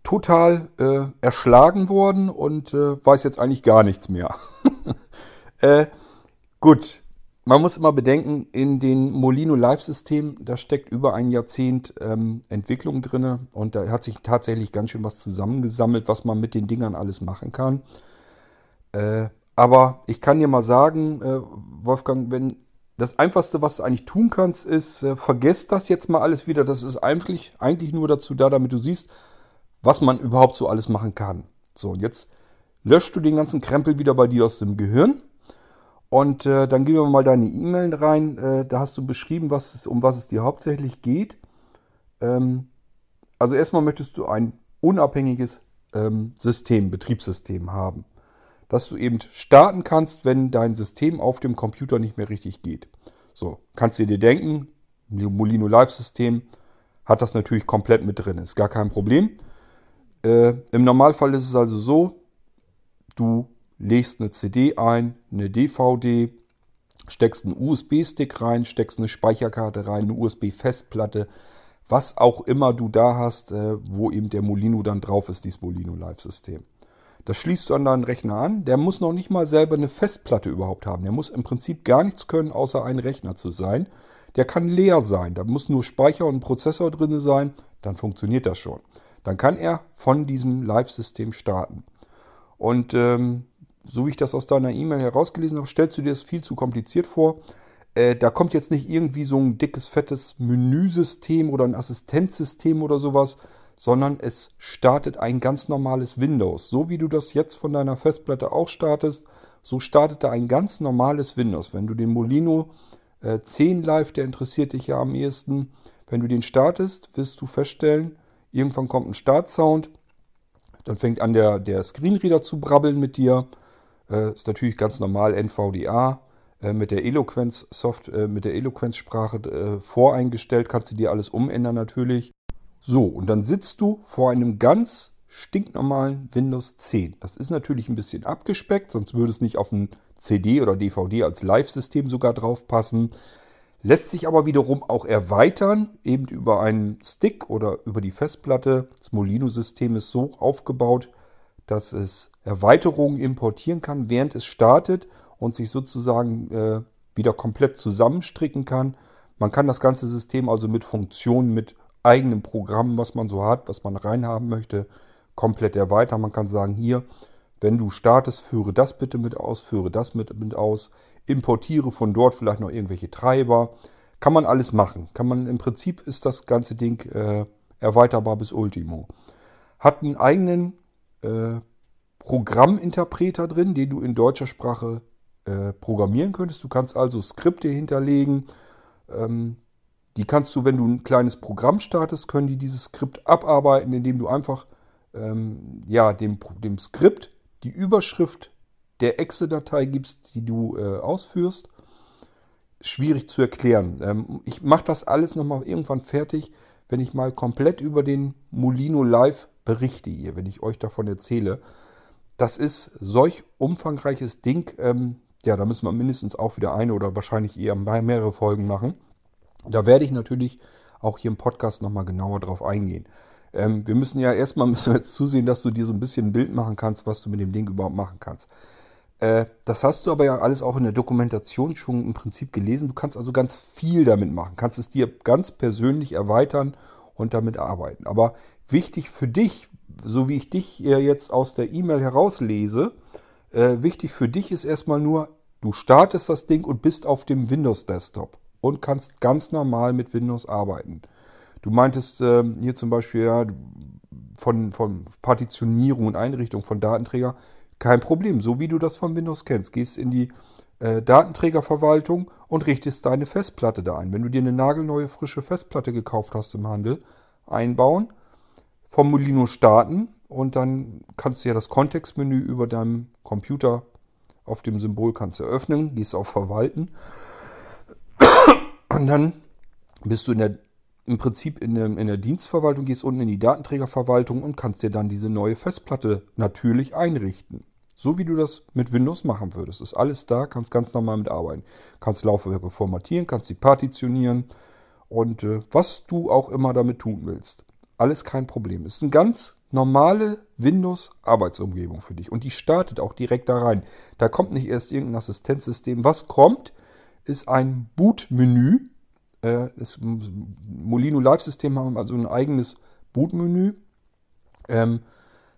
total äh, erschlagen worden und äh, weiß jetzt eigentlich gar nichts mehr. [LAUGHS] äh, gut, man muss immer bedenken, in den Molino Live-System, da steckt über ein Jahrzehnt ähm, Entwicklung drin und da hat sich tatsächlich ganz schön was zusammengesammelt, was man mit den Dingern alles machen kann. Äh, aber ich kann dir mal sagen, äh, Wolfgang, wenn das Einfachste, was du eigentlich tun kannst, ist, äh, vergesst das jetzt mal alles wieder. Das ist eigentlich, eigentlich nur dazu da, damit du siehst, was man überhaupt so alles machen kann. So, und jetzt löschst du den ganzen Krempel wieder bei dir aus dem Gehirn und äh, dann gehen wir mal deine E-Mail rein. Äh, da hast du beschrieben, was es, um was es dir hauptsächlich geht. Ähm, also erstmal möchtest du ein unabhängiges ähm, System, Betriebssystem haben. Dass du eben starten kannst, wenn dein System auf dem Computer nicht mehr richtig geht. So, kannst du dir denken, Molino Live System hat das natürlich komplett mit drin. Ist gar kein Problem. Äh, Im Normalfall ist es also so, du legst eine CD ein, eine DVD, steckst einen USB-Stick rein, steckst eine Speicherkarte rein, eine USB-Festplatte, was auch immer du da hast, äh, wo eben der Molino dann drauf ist, dieses Molino Live-System. Das schließt du an deinen Rechner an. Der muss noch nicht mal selber eine Festplatte überhaupt haben. Der muss im Prinzip gar nichts können, außer ein Rechner zu sein. Der kann leer sein. Da muss nur Speicher und Prozessor drin sein. Dann funktioniert das schon. Dann kann er von diesem Live-System starten. Und ähm, so wie ich das aus deiner E-Mail herausgelesen habe, stellst du dir das viel zu kompliziert vor. Äh, da kommt jetzt nicht irgendwie so ein dickes, fettes Menüsystem oder ein Assistenzsystem oder sowas, sondern es startet ein ganz normales Windows. So wie du das jetzt von deiner Festplatte auch startest, so startet da ein ganz normales Windows. Wenn du den Molino äh, 10 Live, der interessiert dich ja am ehesten, wenn du den startest, wirst du feststellen, irgendwann kommt ein Startsound, dann fängt an der, der Screenreader zu brabbeln mit dir äh, ist natürlich ganz normal NVDA äh, mit der Eloquenz Soft, äh, mit der Eloquenz-Sprache äh, voreingestellt. Kannst du dir alles umändern natürlich. So, und dann sitzt du vor einem ganz stinknormalen Windows 10. Das ist natürlich ein bisschen abgespeckt, sonst würde es nicht auf ein CD oder DVD als Live-System sogar drauf passen. Lässt sich aber wiederum auch erweitern, eben über einen Stick oder über die Festplatte. Das Molino-System ist so aufgebaut, dass es Erweiterungen importieren kann, während es startet und sich sozusagen äh, wieder komplett zusammenstricken kann. Man kann das ganze System also mit Funktionen, mit eigenem Programm, was man so hat, was man reinhaben möchte, komplett erweitern. Man kann sagen, hier, wenn du startest, führe das bitte mit aus, führe das mit, mit aus, importiere von dort vielleicht noch irgendwelche Treiber. Kann man alles machen. Kann man im Prinzip ist das ganze Ding äh, erweiterbar bis Ultimo. Hat einen eigenen äh, Programminterpreter drin, den du in deutscher Sprache äh, programmieren könntest. Du kannst also Skripte hinterlegen. Ähm, die kannst du, wenn du ein kleines Programm startest, können die dieses Skript abarbeiten, indem du einfach ähm, ja, dem, dem Skript die Überschrift der Exe-Datei gibst, die du äh, ausführst. Schwierig zu erklären. Ähm, ich mache das alles nochmal irgendwann fertig, wenn ich mal komplett über den Molino Live berichte hier, wenn ich euch davon erzähle. Das ist solch umfangreiches Ding, ähm, ja, da müssen wir mindestens auch wieder eine oder wahrscheinlich eher mehrere Folgen machen. Da werde ich natürlich auch hier im Podcast nochmal genauer drauf eingehen. Ähm, wir müssen ja erstmal [LAUGHS] müssen wir jetzt zusehen, dass du dir so ein bisschen ein Bild machen kannst, was du mit dem Ding überhaupt machen kannst. Äh, das hast du aber ja alles auch in der Dokumentation schon im Prinzip gelesen. Du kannst also ganz viel damit machen, kannst es dir ganz persönlich erweitern und damit arbeiten. Aber wichtig für dich, so wie ich dich jetzt aus der E-Mail herauslese, äh, wichtig für dich ist erstmal nur, du startest das Ding und bist auf dem Windows Desktop und kannst ganz normal mit Windows arbeiten. Du meintest äh, hier zum Beispiel ja, von, von Partitionierung und Einrichtung von Datenträger, kein Problem, so wie du das von Windows kennst. Gehst in die äh, Datenträgerverwaltung und richtest deine Festplatte da ein. Wenn du dir eine nagelneue frische Festplatte gekauft hast im Handel, einbauen, vom Molino starten und dann kannst du ja das Kontextmenü über deinem Computer auf dem Symbol kannst du öffnen, gehst auf Verwalten und dann bist du in der, im Prinzip in der, in der Dienstverwaltung, gehst unten in die Datenträgerverwaltung und kannst dir dann diese neue Festplatte natürlich einrichten. So wie du das mit Windows machen würdest. Ist alles da, kannst ganz normal mitarbeiten. Kannst Laufwerke formatieren, kannst sie partitionieren und äh, was du auch immer damit tun willst. Alles kein Problem. Ist eine ganz normale Windows-Arbeitsumgebung für dich. Und die startet auch direkt da rein. Da kommt nicht erst irgendein Assistenzsystem. Was kommt, ist ein Boot-Menü. Äh, das Molino Live-System haben also ein eigenes Boot-Menü. Ähm,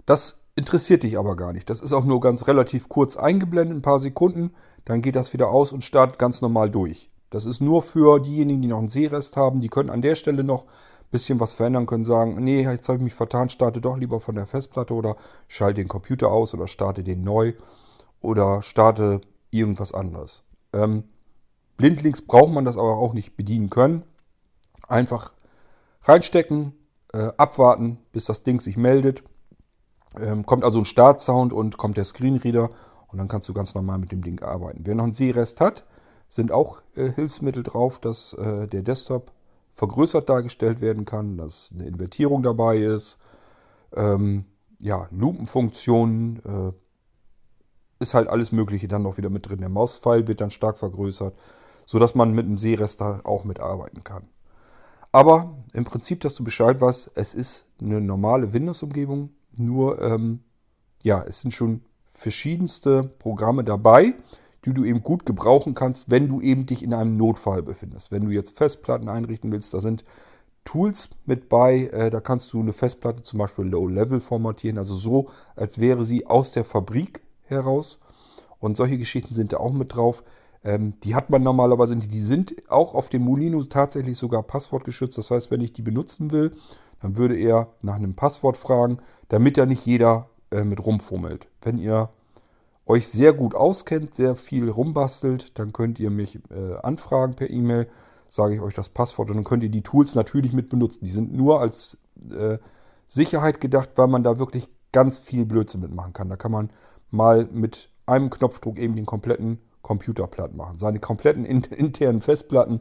das interessiert dich aber gar nicht. Das ist auch nur ganz relativ kurz eingeblendet, ein paar Sekunden. Dann geht das wieder aus und startet ganz normal durch. Das ist nur für diejenigen, die noch einen Sehrest haben. Die können an der Stelle noch ein bisschen was verändern, können sagen, nee, jetzt habe ich mich vertan, starte doch lieber von der Festplatte oder schalte den Computer aus oder starte den neu oder starte irgendwas anderes. Ähm, blindlings braucht man das aber auch nicht bedienen können. Einfach reinstecken, äh, abwarten, bis das Ding sich meldet ähm, kommt also ein Startsound und kommt der Screenreader und dann kannst du ganz normal mit dem Ding arbeiten. Wer noch einen Sehrest hat, sind auch äh, Hilfsmittel drauf, dass äh, der Desktop vergrößert dargestellt werden kann, dass eine Invertierung dabei ist. Ähm, ja, Lupenfunktionen, äh, ist halt alles Mögliche dann noch wieder mit drin. Der Mauspfeil wird dann stark vergrößert, sodass man mit einem Seerester auch mitarbeiten kann. Aber im Prinzip, dass du Bescheid weißt, es ist eine normale Windows-Umgebung nur, ähm, ja, es sind schon verschiedenste Programme dabei, die du eben gut gebrauchen kannst, wenn du eben dich in einem Notfall befindest. Wenn du jetzt Festplatten einrichten willst, da sind Tools mit bei. Äh, da kannst du eine Festplatte zum Beispiel Low-Level formatieren, also so, als wäre sie aus der Fabrik heraus. Und solche Geschichten sind da auch mit drauf. Ähm, die hat man normalerweise. Die sind auch auf dem Molino tatsächlich sogar passwortgeschützt. Das heißt, wenn ich die benutzen will, dann würde er nach einem Passwort fragen, damit ja nicht jeder äh, mit rumfummelt. Wenn ihr euch sehr gut auskennt, sehr viel rumbastelt, dann könnt ihr mich äh, anfragen per E-Mail, sage ich euch das Passwort und dann könnt ihr die Tools natürlich mit benutzen. Die sind nur als äh, Sicherheit gedacht, weil man da wirklich ganz viel Blödsinn mitmachen kann. Da kann man mal mit einem Knopfdruck eben den kompletten Computer platt machen. Seine kompletten [LAUGHS] internen Festplatten.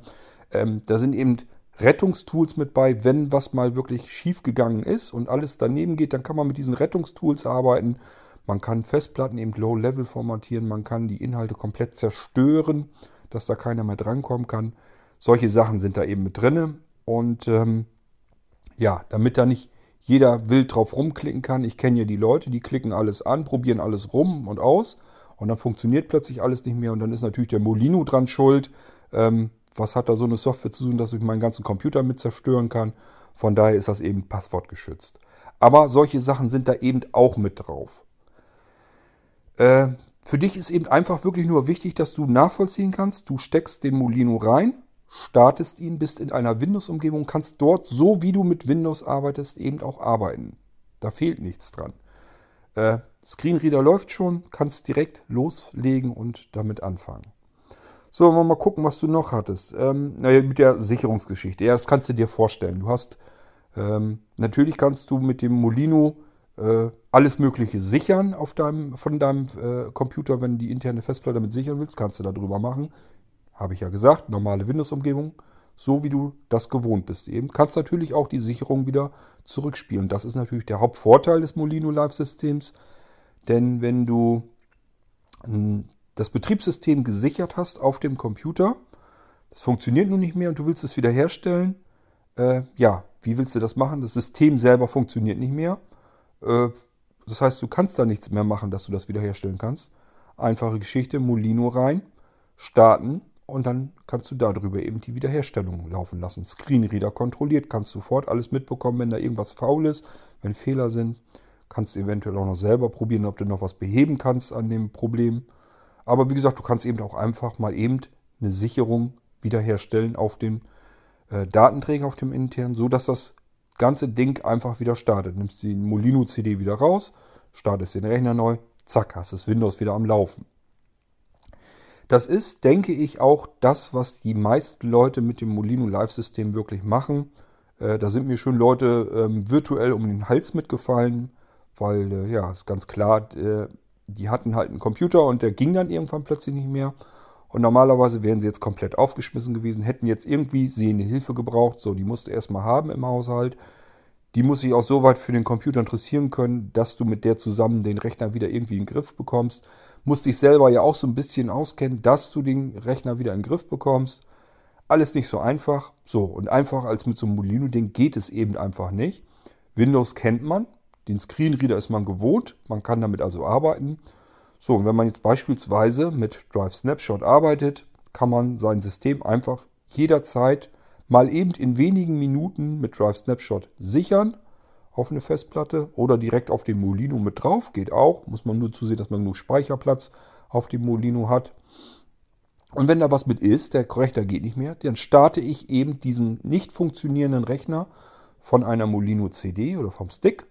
Ähm, da sind eben Rettungstools mit bei, wenn was mal wirklich schief gegangen ist und alles daneben geht, dann kann man mit diesen Rettungstools arbeiten. Man kann Festplatten eben low-level formatieren, man kann die Inhalte komplett zerstören, dass da keiner mehr drankommen kann. Solche Sachen sind da eben mit drin. Und ähm, ja, damit da nicht jeder wild drauf rumklicken kann. Ich kenne ja die Leute, die klicken alles an, probieren alles rum und aus und dann funktioniert plötzlich alles nicht mehr und dann ist natürlich der Molino dran schuld. Ähm, was hat da so eine Software zu tun, dass ich meinen ganzen Computer mit zerstören kann. Von daher ist das eben passwortgeschützt. Aber solche Sachen sind da eben auch mit drauf. Äh, für dich ist eben einfach wirklich nur wichtig, dass du nachvollziehen kannst. Du steckst den Molino rein, startest ihn, bist in einer Windows-Umgebung, kannst dort, so wie du mit Windows arbeitest, eben auch arbeiten. Da fehlt nichts dran. Äh, Screenreader läuft schon, kannst direkt loslegen und damit anfangen. So, wollen wir mal gucken, was du noch hattest. Ähm, naja, mit der Sicherungsgeschichte. Ja, das kannst du dir vorstellen. Du hast, ähm, natürlich kannst du mit dem Molino äh, alles Mögliche sichern auf deinem, von deinem äh, Computer, wenn du die interne Festplatte damit sichern willst, kannst du darüber machen. Habe ich ja gesagt, normale Windows-Umgebung, so wie du das gewohnt bist eben. Kannst natürlich auch die Sicherung wieder zurückspielen. Das ist natürlich der Hauptvorteil des Molino Live-Systems, denn wenn du das Betriebssystem gesichert hast auf dem Computer. Das funktioniert nun nicht mehr und du willst es wiederherstellen. Äh, ja, wie willst du das machen? Das System selber funktioniert nicht mehr. Äh, das heißt, du kannst da nichts mehr machen, dass du das wiederherstellen kannst. Einfache Geschichte, Molino rein, starten und dann kannst du darüber eben die Wiederherstellung laufen lassen. Screenreader kontrolliert, kannst sofort alles mitbekommen, wenn da irgendwas faul ist, wenn Fehler sind. Kannst eventuell auch noch selber probieren, ob du noch was beheben kannst an dem Problem. Aber wie gesagt, du kannst eben auch einfach mal eben eine Sicherung wiederherstellen auf dem äh, Datenträger, auf dem internen, so dass das ganze Ding einfach wieder startet. Nimmst die Molino CD wieder raus, startest den Rechner neu, zack, hast das Windows wieder am Laufen. Das ist, denke ich, auch das, was die meisten Leute mit dem Molino Live-System wirklich machen. Äh, da sind mir schon Leute ähm, virtuell um den Hals mitgefallen, weil, äh, ja, ist ganz klar, äh, die hatten halt einen Computer und der ging dann irgendwann plötzlich nicht mehr. Und normalerweise wären sie jetzt komplett aufgeschmissen gewesen, hätten jetzt irgendwie sehende Hilfe gebraucht. So, die musst du erstmal haben im Haushalt. Die muss sich auch so weit für den Computer interessieren können, dass du mit der zusammen den Rechner wieder irgendwie in den Griff bekommst. Musst dich selber ja auch so ein bisschen auskennen, dass du den Rechner wieder in den Griff bekommst. Alles nicht so einfach. So, und einfach als mit so einem Molino-Ding geht es eben einfach nicht. Windows kennt man, den Screenreader ist man gewohnt, man kann damit also arbeiten. So, und wenn man jetzt beispielsweise mit Drive Snapshot arbeitet, kann man sein System einfach jederzeit mal eben in wenigen Minuten mit Drive Snapshot sichern auf eine Festplatte oder direkt auf den Molino mit drauf. Geht auch. Muss man nur zusehen, dass man genug Speicherplatz auf dem Molino hat. Und wenn da was mit ist, der Rechner geht nicht mehr, dann starte ich eben diesen nicht funktionierenden Rechner von einer Molino CD oder vom Stick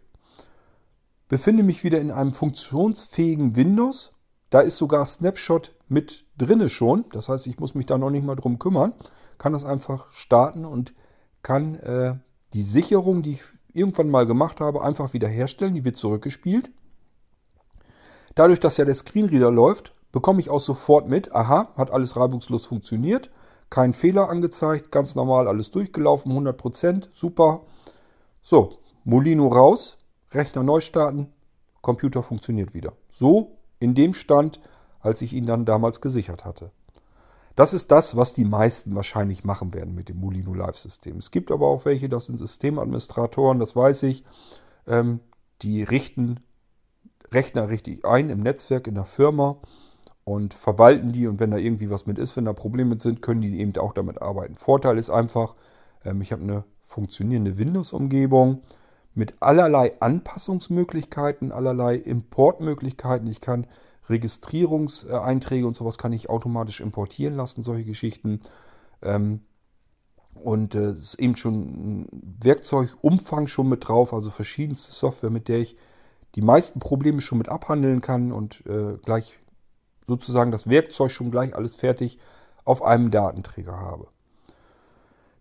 befinde mich wieder in einem funktionsfähigen Windows. Da ist sogar Snapshot mit drinne schon. Das heißt, ich muss mich da noch nicht mal drum kümmern. Kann das einfach starten und kann äh, die Sicherung, die ich irgendwann mal gemacht habe, einfach wieder herstellen. Die wird zurückgespielt. Dadurch, dass ja der Screenreader läuft, bekomme ich auch sofort mit, aha, hat alles reibungslos funktioniert, kein Fehler angezeigt, ganz normal alles durchgelaufen, 100%, super. So, Molino raus, Rechner neu starten, Computer funktioniert wieder. So in dem Stand, als ich ihn dann damals gesichert hatte. Das ist das, was die meisten wahrscheinlich machen werden mit dem Molino Live-System. Es gibt aber auch welche, das sind Systemadministratoren, das weiß ich, ähm, die richten Rechner richtig ein im Netzwerk, in der Firma und verwalten die. Und wenn da irgendwie was mit ist, wenn da Probleme mit sind, können die eben auch damit arbeiten. Vorteil ist einfach, ähm, ich habe eine funktionierende Windows-Umgebung mit allerlei Anpassungsmöglichkeiten, allerlei Importmöglichkeiten. Ich kann Registrierungseinträge und sowas kann ich automatisch importieren lassen, solche Geschichten. Ähm, und äh, es ist eben schon ein Werkzeugumfang schon mit drauf, also verschiedenste Software, mit der ich die meisten Probleme schon mit abhandeln kann und äh, gleich sozusagen das Werkzeug schon gleich alles fertig auf einem Datenträger habe.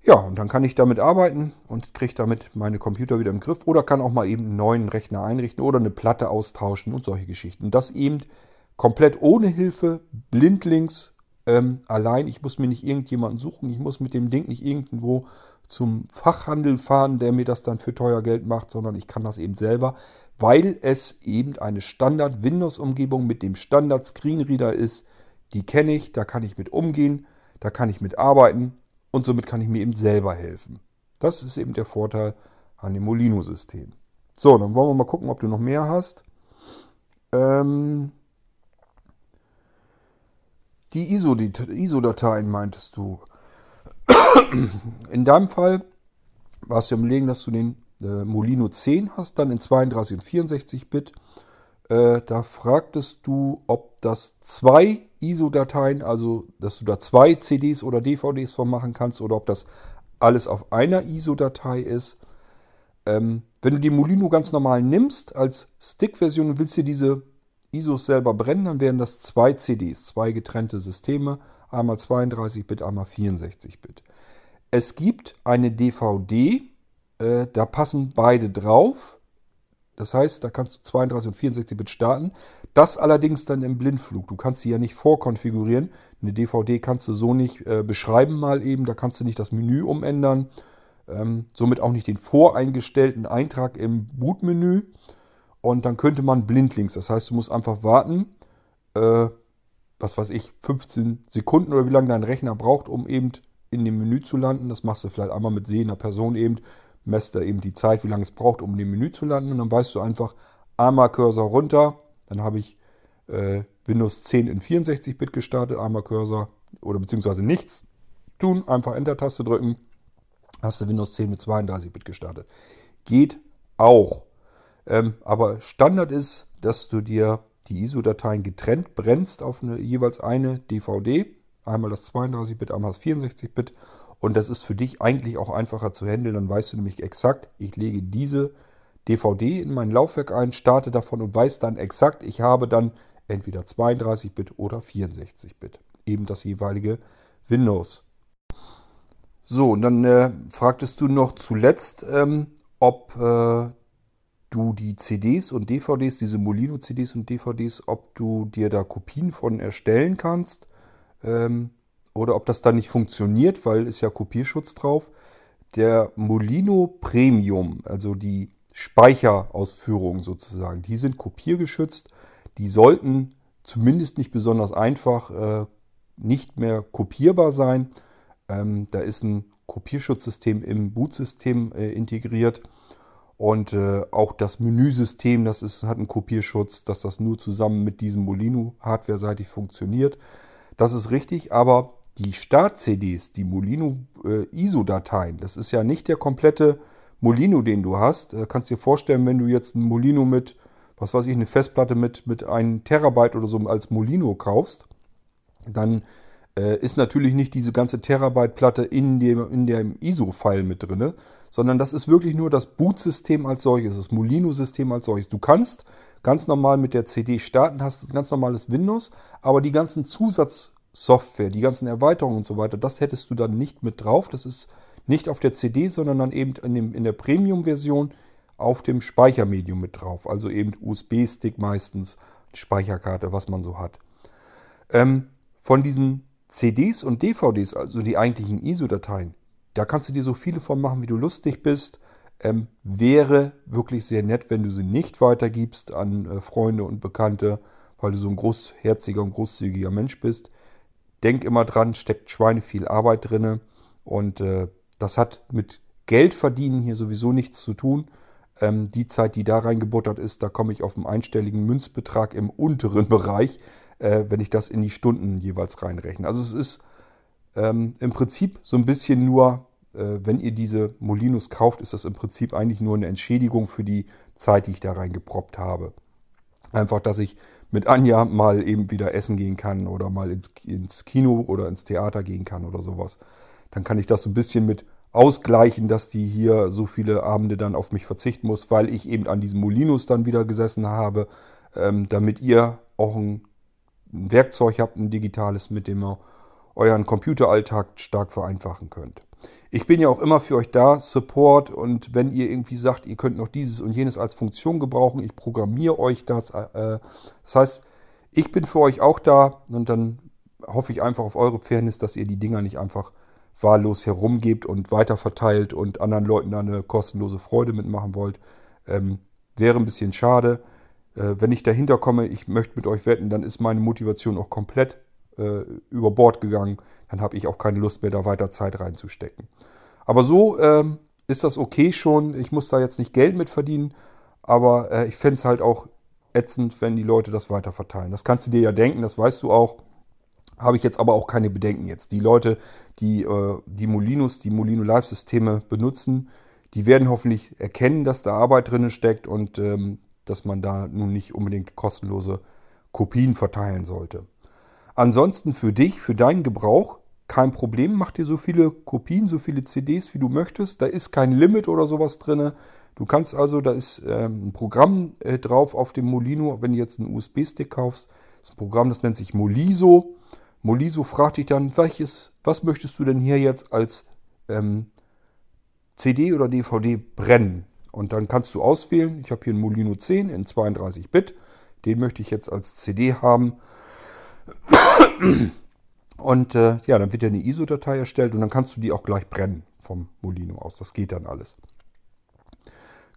Ja, und dann kann ich damit arbeiten und kriege damit meine Computer wieder im Griff oder kann auch mal eben einen neuen Rechner einrichten oder eine Platte austauschen und solche Geschichten. Und das eben komplett ohne Hilfe, blindlings, ähm, allein. Ich muss mir nicht irgendjemanden suchen, ich muss mit dem Ding nicht irgendwo zum Fachhandel fahren, der mir das dann für teuer Geld macht, sondern ich kann das eben selber, weil es eben eine Standard-Windows-Umgebung mit dem Standard-Screenreader ist. Die kenne ich, da kann ich mit umgehen, da kann ich mit arbeiten und somit kann ich mir eben selber helfen. Das ist eben der Vorteil an dem Molino-System. So, dann wollen wir mal gucken, ob du noch mehr hast. Ähm die ISO-Dateien meintest du. In deinem Fall warst du am Legen, dass du den äh, Molino 10 hast, dann in 32 und 64 Bit. Äh, da fragtest du, ob das zwei ISO-Dateien, also dass du da zwei CDs oder DVDs von machen kannst oder ob das alles auf einer ISO-Datei ist. Ähm, wenn du die Molino ganz normal nimmst als Stick-Version willst dir diese ISOs selber brennen, dann wären das zwei CDs, zwei getrennte Systeme, einmal 32-Bit, einmal 64-Bit. Es gibt eine DVD, äh, da passen beide drauf. Das heißt, da kannst du 32 und 64 Bit starten. Das allerdings dann im Blindflug. Du kannst sie ja nicht vorkonfigurieren. Eine DVD kannst du so nicht äh, beschreiben mal eben. Da kannst du nicht das Menü umändern. Ähm, somit auch nicht den voreingestellten Eintrag im Bootmenü. Und dann könnte man blindlings. Das heißt, du musst einfach warten, äh, was weiß ich, 15 Sekunden oder wie lange dein Rechner braucht, um eben in dem Menü zu landen. Das machst du vielleicht einmal mit sehender Person eben, messt da eben die Zeit, wie lange es braucht, um in dem Menü zu landen. Und dann weißt du einfach, einmal Cursor runter, dann habe ich äh, Windows 10 in 64-Bit gestartet, einmal Cursor oder beziehungsweise nichts tun, einfach Enter-Taste drücken, hast du Windows 10 mit 32-Bit gestartet. Geht auch. Ähm, aber Standard ist, dass du dir die ISO-Dateien getrennt brennst auf eine, jeweils eine DVD. Einmal das 32-Bit, einmal das 64-Bit. Und das ist für dich eigentlich auch einfacher zu handeln. Dann weißt du nämlich exakt, ich lege diese DVD in mein Laufwerk ein, starte davon und weiß dann exakt, ich habe dann entweder 32-Bit oder 64-Bit. Eben das jeweilige Windows. So, und dann äh, fragtest du noch zuletzt, ähm, ob äh, du die CDs und DVDs, diese Molino-CDs und DVDs, ob du dir da Kopien von erstellen kannst ähm, oder ob das dann nicht funktioniert, weil ist ja Kopierschutz drauf. Der Molino Premium, also die Speicherausführungen sozusagen, die sind kopiergeschützt. Die sollten zumindest nicht besonders einfach äh, nicht mehr kopierbar sein. Ähm, da ist ein Kopierschutzsystem im Bootsystem äh, integriert. Und äh, auch das Menüsystem, das ist, hat einen Kopierschutz, dass das nur zusammen mit diesem Molino hardware-seitig funktioniert. Das ist richtig, aber die Start-CDs, die Molino äh, das ist ja nicht der komplette Molino, den du hast. Äh, kannst dir vorstellen, wenn du jetzt ein Molino mit, was weiß ich, eine Festplatte mit, mit einem Terabyte oder so als Molino kaufst, dann äh, ist natürlich nicht diese ganze Terabyte-Platte in dem, in dem ISO-File mit drin, sondern das ist wirklich nur das Boot-System als solches, das Molino-System als solches. Du kannst ganz normal mit der CD starten, hast ein ganz normales Windows, aber die ganzen Zusatzsoftware, die ganzen Erweiterungen und so weiter, das hättest du dann nicht mit drauf. Das ist nicht auf der CD, sondern dann eben in, dem, in der Premium-Version auf dem Speichermedium mit drauf. Also eben USB-Stick meistens, Speicherkarte, was man so hat. Ähm, von diesen CDs und DVDs, also die eigentlichen ISO-Dateien, da kannst du dir so viele von machen, wie du lustig bist. Ähm, wäre wirklich sehr nett, wenn du sie nicht weitergibst an äh, Freunde und Bekannte, weil du so ein großherziger und großzügiger Mensch bist. Denk immer dran, steckt Schweine viel Arbeit drin und äh, das hat mit Geld verdienen hier sowieso nichts zu tun. Ähm, die Zeit, die da reingebuttert ist, da komme ich auf einen einstelligen Münzbetrag im unteren [LAUGHS] Bereich äh, wenn ich das in die Stunden jeweils reinrechne. Also es ist ähm, im Prinzip so ein bisschen nur, äh, wenn ihr diese Molinos kauft, ist das im Prinzip eigentlich nur eine Entschädigung für die Zeit, die ich da reingeproppt habe. Einfach, dass ich mit Anja mal eben wieder essen gehen kann oder mal ins, ins Kino oder ins Theater gehen kann oder sowas. Dann kann ich das so ein bisschen mit ausgleichen, dass die hier so viele Abende dann auf mich verzichten muss, weil ich eben an diesen Molinos dann wieder gesessen habe, ähm, damit ihr auch ein ein Werkzeug habt, ein digitales, mit dem ihr euren Computeralltag stark vereinfachen könnt. Ich bin ja auch immer für euch da, Support und wenn ihr irgendwie sagt, ihr könnt noch dieses und jenes als Funktion gebrauchen, ich programmiere euch das. Äh, das heißt, ich bin für euch auch da und dann hoffe ich einfach auf eure Fairness, dass ihr die Dinger nicht einfach wahllos herumgebt und weiterverteilt und anderen Leuten da eine kostenlose Freude mitmachen wollt. Ähm, wäre ein bisschen schade äh, wenn ich dahinter komme, ich möchte mit euch wetten, dann ist meine Motivation auch komplett äh, über Bord gegangen. Dann habe ich auch keine Lust mehr, da weiter Zeit reinzustecken. Aber so ähm, ist das okay schon. Ich muss da jetzt nicht Geld mit verdienen, aber äh, ich fände es halt auch ätzend, wenn die Leute das weiter verteilen. Das kannst du dir ja denken, das weißt du auch. Habe ich jetzt aber auch keine Bedenken jetzt. Die Leute, die äh, die Molinos, die Molino Live-Systeme benutzen, die werden hoffentlich erkennen, dass da Arbeit drin steckt und ähm, dass man da nun nicht unbedingt kostenlose Kopien verteilen sollte. Ansonsten für dich, für deinen Gebrauch, kein Problem, mach dir so viele Kopien, so viele CDs, wie du möchtest. Da ist kein Limit oder sowas drin. Du kannst also, da ist ähm, ein Programm äh, drauf auf dem Molino, wenn du jetzt einen USB-Stick kaufst. Das ist ein Programm, das nennt sich Moliso. Moliso fragt dich dann, welches, was möchtest du denn hier jetzt als ähm, CD oder DVD brennen? Und dann kannst du auswählen, ich habe hier einen Molino 10 in 32 Bit, den möchte ich jetzt als CD haben. Und äh, ja, dann wird ja eine ISO-Datei erstellt und dann kannst du die auch gleich brennen vom Molino aus. Das geht dann alles.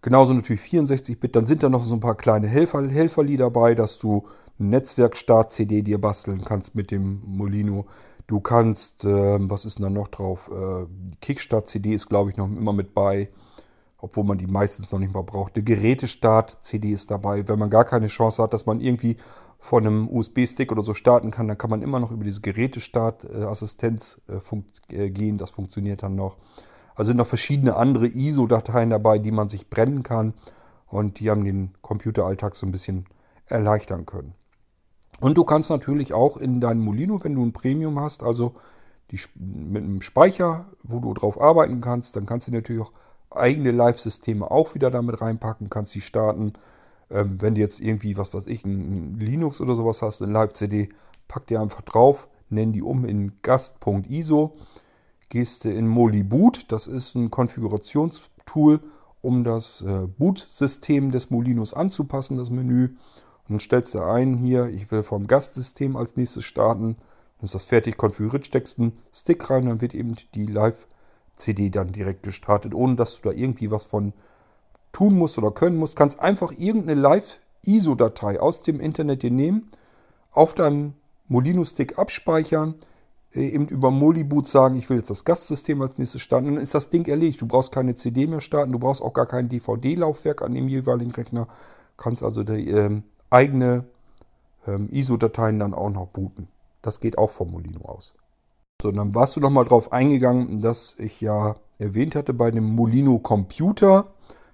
Genauso natürlich 64-Bit. Dann sind da noch so ein paar kleine Helfer, Helferli dabei, dass du eine Netzwerkstart-CD dir basteln kannst mit dem Molino. Du kannst, äh, was ist denn da noch drauf? Äh, Kickstart-CD ist, glaube ich, noch immer mit bei obwohl man die meistens noch nicht mal braucht. Eine Gerätestart-CD ist dabei. Wenn man gar keine Chance hat, dass man irgendwie von einem USB-Stick oder so starten kann, dann kann man immer noch über diese Gerätestart-Assistenz äh, äh, gehen. Das funktioniert dann noch. Also sind noch verschiedene andere ISO-Dateien dabei, die man sich brennen kann und die haben den Computeralltag so ein bisschen erleichtern können. Und du kannst natürlich auch in deinem Molino, wenn du ein Premium hast, also die, mit einem Speicher, wo du drauf arbeiten kannst, dann kannst du natürlich auch eigene Live-Systeme auch wieder damit reinpacken, kannst sie starten. Ähm, wenn du jetzt irgendwie, was weiß ich, ein, Linux oder sowas hast, eine Live-CD, pack dir einfach drauf, nenn die um in gast.iso, gehst du in Moliboot, das ist ein Konfigurationstool, um das äh, Boot-System des Molinos anzupassen, das Menü. Und dann stellst du ein, hier, ich will vom Gastsystem als nächstes starten. Dann ist das fertig konfiguriert, steckst einen Stick rein, dann wird eben die Live- CD dann direkt gestartet, ohne dass du da irgendwie was von tun musst oder können musst. Kannst einfach irgendeine Live-ISO-Datei aus dem Internet dir nehmen, auf deinem Molino-Stick abspeichern, eben über Moliboot sagen, ich will jetzt das Gastsystem als nächstes starten, dann ist das Ding erledigt. Du brauchst keine CD mehr starten, du brauchst auch gar kein DVD-Laufwerk an dem jeweiligen Rechner, kannst also die ähm, eigene ähm, ISO-Dateien dann auch noch booten. Das geht auch vom Molino aus. So, und dann warst du nochmal drauf eingegangen, dass ich ja erwähnt hatte bei dem Molino Computer,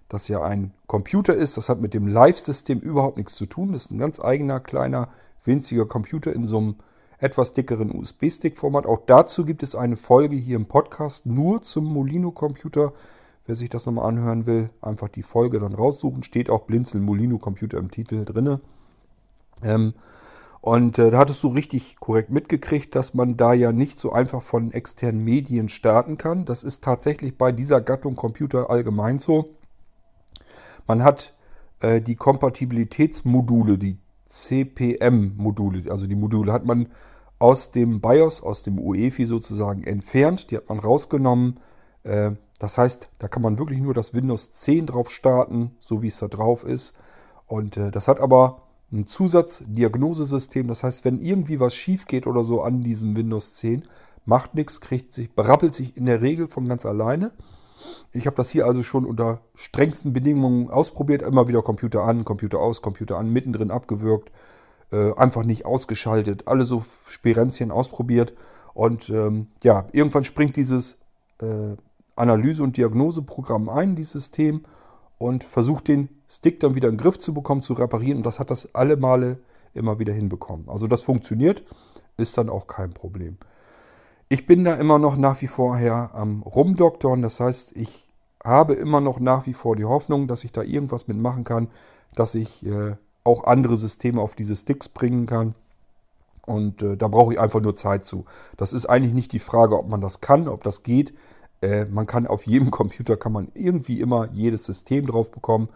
das ja ein Computer ist. Das hat mit dem Live-System überhaupt nichts zu tun. Das ist ein ganz eigener, kleiner, winziger Computer in so einem etwas dickeren USB-Stick-Format. Auch dazu gibt es eine Folge hier im Podcast nur zum Molino Computer. Wer sich das nochmal anhören will, einfach die Folge dann raussuchen. Steht auch Blinzeln Molino Computer im Titel drinne. Ähm, und äh, da hattest du richtig korrekt mitgekriegt, dass man da ja nicht so einfach von externen Medien starten kann. Das ist tatsächlich bei dieser Gattung Computer allgemein so. Man hat äh, die Kompatibilitätsmodule, die CPM-Module, also die Module hat man aus dem BIOS, aus dem UEFI sozusagen entfernt. Die hat man rausgenommen. Äh, das heißt, da kann man wirklich nur das Windows 10 drauf starten, so wie es da drauf ist. Und äh, das hat aber ein Zusatzdiagnosesystem. Das heißt, wenn irgendwie was schief geht oder so an diesem Windows 10, macht nichts, kriegt sich, berappelt sich in der Regel von ganz alleine. Ich habe das hier also schon unter strengsten Bedingungen ausprobiert. Immer wieder Computer an, Computer aus, Computer an, mittendrin abgewürgt, äh, einfach nicht ausgeschaltet, alle so Sperenzchen ausprobiert. Und ähm, ja, irgendwann springt dieses äh, Analyse- und Diagnoseprogramm ein, dieses System, und versucht den Stick dann wieder in den Griff zu bekommen, zu reparieren. Und das hat das alle Male immer wieder hinbekommen. Also das funktioniert, ist dann auch kein Problem. Ich bin da immer noch nach wie vor her am Rumdoktoren. Das heißt, ich habe immer noch nach wie vor die Hoffnung, dass ich da irgendwas mitmachen kann, dass ich äh, auch andere Systeme auf diese Sticks bringen kann. Und äh, da brauche ich einfach nur Zeit zu. Das ist eigentlich nicht die Frage, ob man das kann, ob das geht. Äh, man kann auf jedem [LAUGHS] Computer kann man irgendwie immer jedes System drauf bekommen.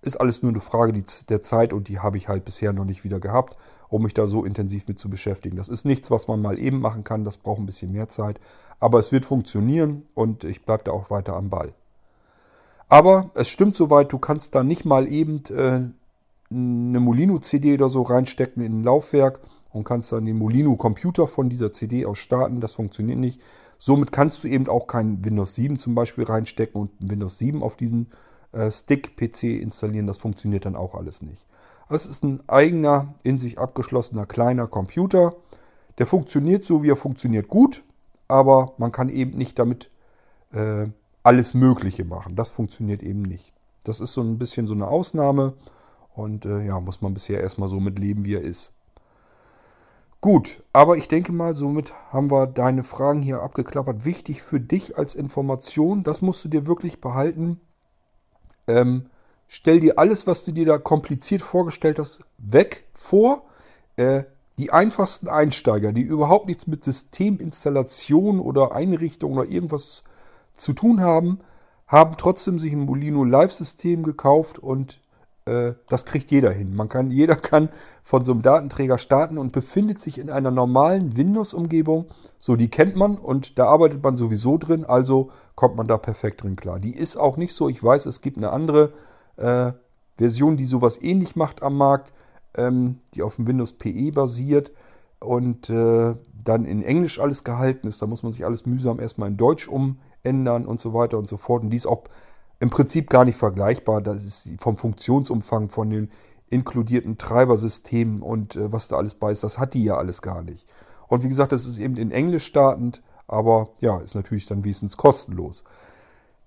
Ist alles nur eine Frage der Zeit und die habe ich halt bisher noch nicht wieder gehabt, um mich da so intensiv mit zu beschäftigen. Das ist nichts, was man mal eben machen kann, das braucht ein bisschen mehr Zeit. Aber es wird funktionieren und ich bleibe da auch weiter am Ball. Aber es stimmt soweit, du kannst da nicht mal eben äh, eine Molino-CD oder so reinstecken in ein Laufwerk und kannst dann den Molino-Computer von dieser CD aus starten. Das funktioniert nicht. Somit kannst du eben auch kein Windows 7 zum Beispiel reinstecken und Windows 7 auf diesen Stick-PC installieren. Das funktioniert dann auch alles nicht. Es ist ein eigener, in sich abgeschlossener kleiner Computer. Der funktioniert so, wie er funktioniert, gut, aber man kann eben nicht damit äh, alles Mögliche machen. Das funktioniert eben nicht. Das ist so ein bisschen so eine Ausnahme und äh, ja, muss man bisher erstmal so mit leben, wie er ist. Gut, aber ich denke mal, somit haben wir deine Fragen hier abgeklappert. Wichtig für dich als Information, das musst du dir wirklich behalten. Ähm, stell dir alles, was du dir da kompliziert vorgestellt hast, weg vor. Äh, die einfachsten Einsteiger, die überhaupt nichts mit Systeminstallation oder Einrichtung oder irgendwas zu tun haben, haben trotzdem sich ein Molino Live-System gekauft und das kriegt jeder hin. Man kann, jeder kann von so einem Datenträger starten und befindet sich in einer normalen Windows-Umgebung. So, die kennt man und da arbeitet man sowieso drin, also kommt man da perfekt drin klar. Die ist auch nicht so, ich weiß, es gibt eine andere äh, Version, die sowas ähnlich macht am Markt, ähm, die auf dem Windows PE basiert und äh, dann in Englisch alles gehalten ist. Da muss man sich alles mühsam erstmal in Deutsch umändern und so weiter und so fort. Und die ist auch im Prinzip gar nicht vergleichbar. Das ist vom Funktionsumfang, von den inkludierten Treibersystemen und äh, was da alles bei ist, das hat die ja alles gar nicht. Und wie gesagt, das ist eben in Englisch startend, aber ja, ist natürlich dann wenigstens kostenlos.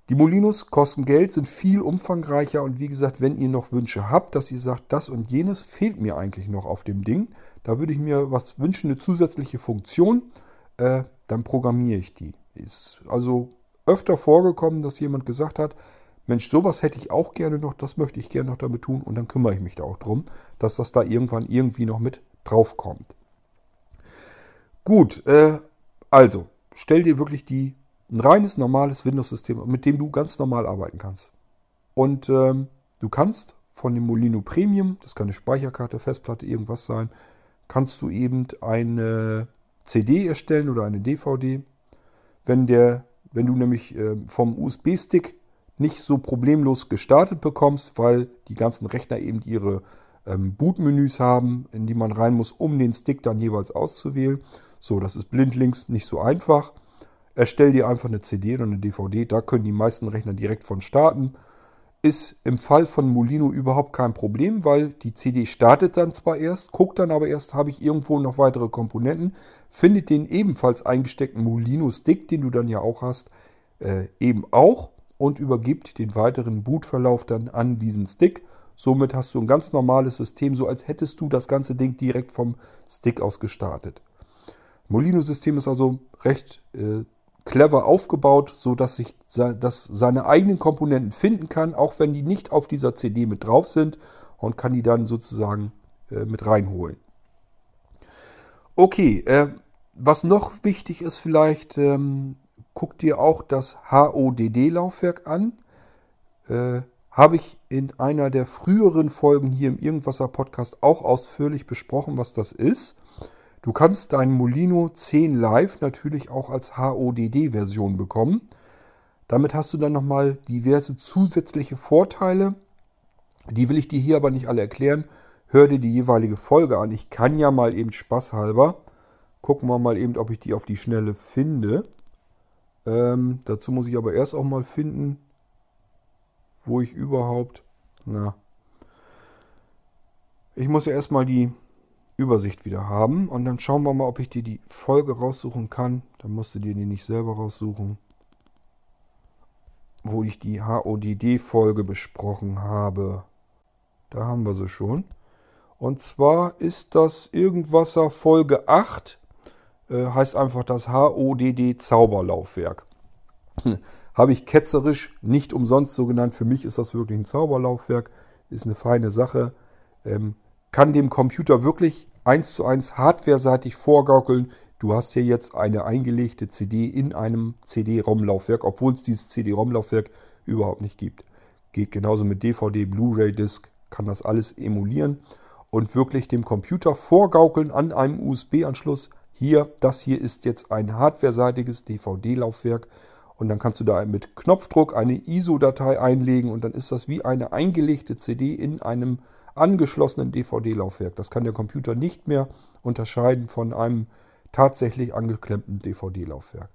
Die Molinos kosten Geld, sind viel umfangreicher und wie gesagt, wenn ihr noch Wünsche habt, dass ihr sagt, das und jenes fehlt mir eigentlich noch auf dem Ding, da würde ich mir was wünschen, eine zusätzliche Funktion, äh, dann programmiere ich die. Ist also öfter vorgekommen, dass jemand gesagt hat, Mensch, sowas hätte ich auch gerne noch, das möchte ich gerne noch damit tun und dann kümmere ich mich da auch drum, dass das da irgendwann irgendwie noch mit drauf kommt. Gut, äh, also stell dir wirklich die ein reines, normales Windows-System, mit dem du ganz normal arbeiten kannst. Und ähm, du kannst von dem Molino Premium, das kann eine Speicherkarte, Festplatte, irgendwas sein, kannst du eben eine CD erstellen oder eine DVD. Wenn, der, wenn du nämlich äh, vom USB-Stick nicht so problemlos gestartet bekommst, weil die ganzen Rechner eben ihre ähm, Bootmenüs haben, in die man rein muss, um den Stick dann jeweils auszuwählen. So, das ist blindlings nicht so einfach. Erstell dir einfach eine CD oder eine DVD, da können die meisten Rechner direkt von starten. Ist im Fall von Molino überhaupt kein Problem, weil die CD startet dann zwar erst, guckt dann aber erst, habe ich irgendwo noch weitere Komponenten, findet den ebenfalls eingesteckten Molino-Stick, den du dann ja auch hast, äh, eben auch und übergibt den weiteren Bootverlauf dann an diesen Stick. Somit hast du ein ganz normales System, so als hättest du das ganze Ding direkt vom Stick aus gestartet. Molino-System ist also recht äh, clever aufgebaut, so dass sich dass seine eigenen Komponenten finden kann, auch wenn die nicht auf dieser CD mit drauf sind und kann die dann sozusagen äh, mit reinholen. Okay, äh, was noch wichtig ist vielleicht, ähm, guck dir auch das HODD-Laufwerk an. Äh, Habe ich in einer der früheren Folgen hier im Irgendwasser Podcast auch ausführlich besprochen, was das ist. Du kannst deinen Molino 10 Live natürlich auch als HODD-Version bekommen. Damit hast du dann nochmal diverse zusätzliche Vorteile. Die will ich dir hier aber nicht alle erklären. Hör dir die jeweilige Folge an. Ich kann ja mal eben spaßhalber. Gucken wir mal eben, ob ich die auf die Schnelle finde. Ähm, dazu muss ich aber erst auch mal finden, wo ich überhaupt... Na. Ich muss ja erstmal die Übersicht wieder haben. Und dann schauen wir mal, ob ich dir die Folge raussuchen kann. Dann musst du dir die nicht selber raussuchen. Wo ich die HODD-Folge besprochen habe. Da haben wir sie schon. Und zwar ist das Irgendwasser Folge 8. Äh, heißt einfach das HODD Zauberlaufwerk. habe ich ketzerisch nicht umsonst so genannt. Für mich ist das wirklich ein Zauberlaufwerk. Ist eine feine Sache. Ähm, kann dem Computer wirklich eins zu eins hardwareseitig vorgaukeln. Du hast hier jetzt eine eingelegte CD in einem CD-ROM-Laufwerk, obwohl es dieses CD-ROM-Laufwerk überhaupt nicht gibt. Geht genauso mit DVD, Blu-ray-Disc, kann das alles emulieren und wirklich dem Computer vorgaukeln an einem USB-Anschluss. Hier, das hier ist jetzt ein hardwareseitiges DVD-Laufwerk und dann kannst du da mit Knopfdruck eine ISO-Datei einlegen und dann ist das wie eine eingelegte CD in einem angeschlossenen DVD-Laufwerk. Das kann der Computer nicht mehr unterscheiden von einem tatsächlich angeklemmten DVD-Laufwerk.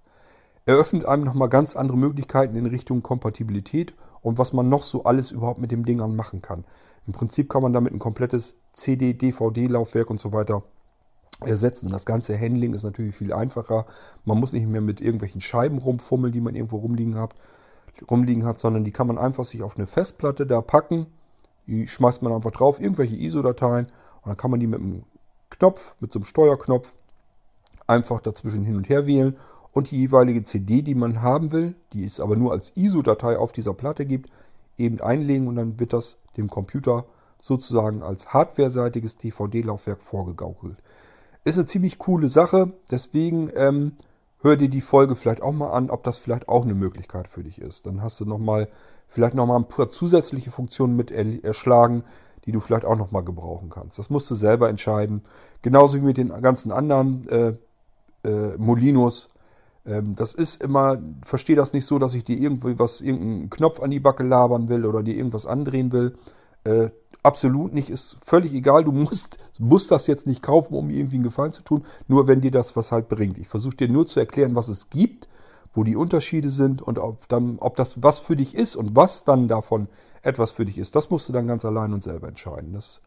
Eröffnet einem nochmal ganz andere Möglichkeiten in Richtung Kompatibilität und was man noch so alles überhaupt mit dem Ding an machen kann. Im Prinzip kann man damit ein komplettes CD, DVD-Laufwerk und so weiter ersetzen. Und das ganze Handling ist natürlich viel einfacher. Man muss nicht mehr mit irgendwelchen Scheiben rumfummeln, die man irgendwo rumliegen hat, rumliegen hat, sondern die kann man einfach sich auf eine Festplatte da packen. Die schmeißt man einfach drauf, irgendwelche ISO-Dateien und dann kann man die mit einem Knopf, mit so einem Steuerknopf einfach dazwischen hin und her wählen und die jeweilige CD, die man haben will, die es aber nur als ISO-Datei auf dieser Platte gibt, eben einlegen und dann wird das dem Computer sozusagen als hardwareseitiges DVD-Laufwerk vorgegaukelt. Ist eine ziemlich coole Sache, deswegen ähm, hör dir die Folge vielleicht auch mal an, ob das vielleicht auch eine Möglichkeit für dich ist. Dann hast du noch mal, vielleicht nochmal ein paar zusätzliche Funktionen mit erschlagen, die du vielleicht auch nochmal gebrauchen kannst. Das musst du selber entscheiden. Genauso wie mit den ganzen anderen äh, äh, Molinos. Ähm, das ist immer, verstehe das nicht so, dass ich dir irgendwie was, irgendeinen Knopf an die Backe labern will oder dir irgendwas andrehen will. Äh, absolut nicht, ist völlig egal. Du musst, musst das jetzt nicht kaufen, um irgendwie einen Gefallen zu tun, nur wenn dir das was halt bringt. Ich versuche dir nur zu erklären, was es gibt, wo die Unterschiede sind und ob, dann, ob das was für dich ist und was dann davon etwas für dich ist. Das musst du dann ganz allein und selber entscheiden. Das,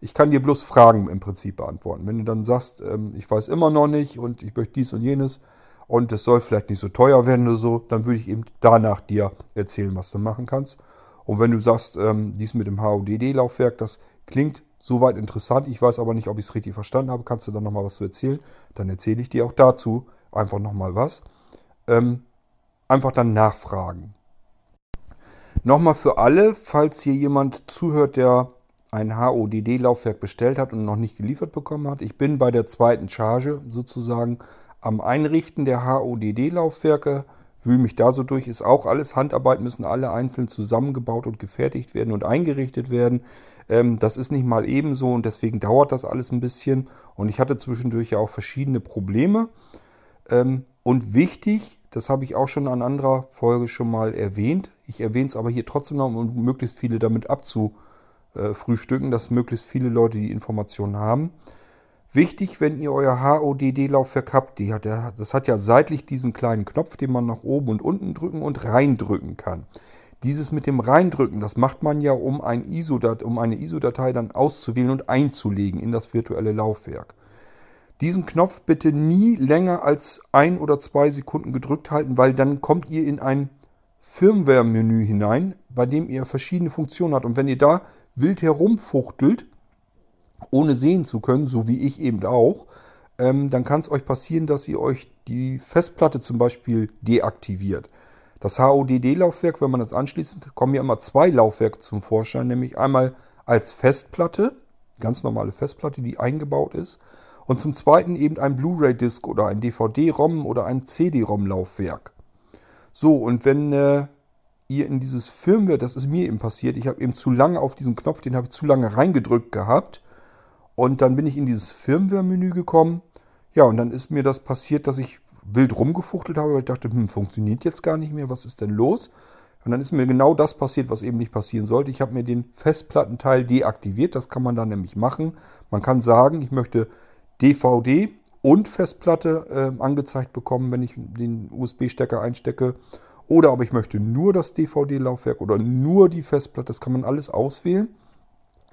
ich kann dir bloß Fragen im Prinzip beantworten. Wenn du dann sagst, ähm, ich weiß immer noch nicht und ich möchte dies und jenes, und es soll vielleicht nicht so teuer werden oder so, dann würde ich eben danach dir erzählen, was du machen kannst. Und wenn du sagst, ähm, dies mit dem HODD-Laufwerk, das klingt soweit interessant, ich weiß aber nicht, ob ich es richtig verstanden habe, kannst du dann nochmal was zu erzählen, dann erzähle ich dir auch dazu einfach nochmal was. Ähm, einfach dann nachfragen. Nochmal für alle, falls hier jemand zuhört, der ein HODD-Laufwerk bestellt hat und noch nicht geliefert bekommen hat. Ich bin bei der zweiten Charge sozusagen am Einrichten der HODD-Laufwerke, wühle mich da so durch, ist auch alles Handarbeit, müssen alle einzeln zusammengebaut und gefertigt werden und eingerichtet werden. Ähm, das ist nicht mal ebenso und deswegen dauert das alles ein bisschen. Und ich hatte zwischendurch ja auch verschiedene Probleme. Ähm, und wichtig, das habe ich auch schon an anderer Folge schon mal erwähnt, ich erwähne es aber hier trotzdem noch, um möglichst viele damit abzufrühstücken, dass möglichst viele Leute die Informationen haben. Wichtig, wenn ihr euer HODD-Laufwerk habt, die hat, das hat ja seitlich diesen kleinen Knopf, den man nach oben und unten drücken und reindrücken kann. Dieses mit dem Reindrücken, das macht man ja, um, ein ISO um eine ISO-Datei dann auszuwählen und einzulegen in das virtuelle Laufwerk. Diesen Knopf bitte nie länger als ein oder zwei Sekunden gedrückt halten, weil dann kommt ihr in ein Firmware-Menü hinein, bei dem ihr verschiedene Funktionen habt. Und wenn ihr da wild herumfuchtelt, ohne sehen zu können, so wie ich eben auch, ähm, dann kann es euch passieren, dass ihr euch die Festplatte zum Beispiel deaktiviert. Das HODD-Laufwerk, wenn man das anschließt, kommen ja immer zwei Laufwerke zum Vorschein, nämlich einmal als Festplatte, ganz normale Festplatte, die eingebaut ist, und zum zweiten eben ein Blu-ray-Disc oder ein DVD-ROM oder ein CD-ROM-Laufwerk. So, und wenn äh, ihr in dieses Firmware, das ist mir eben passiert, ich habe eben zu lange auf diesen Knopf, den habe ich zu lange reingedrückt gehabt und dann bin ich in dieses Firmware-Menü gekommen. Ja, und dann ist mir das passiert, dass ich wild rumgefuchtelt habe, weil ich dachte, hm, funktioniert jetzt gar nicht mehr, was ist denn los? Und dann ist mir genau das passiert, was eben nicht passieren sollte. Ich habe mir den Festplattenteil deaktiviert. Das kann man dann nämlich machen. Man kann sagen, ich möchte DVD und Festplatte äh, angezeigt bekommen, wenn ich den USB-Stecker einstecke. Oder aber ich möchte nur das DVD-Laufwerk oder nur die Festplatte. Das kann man alles auswählen.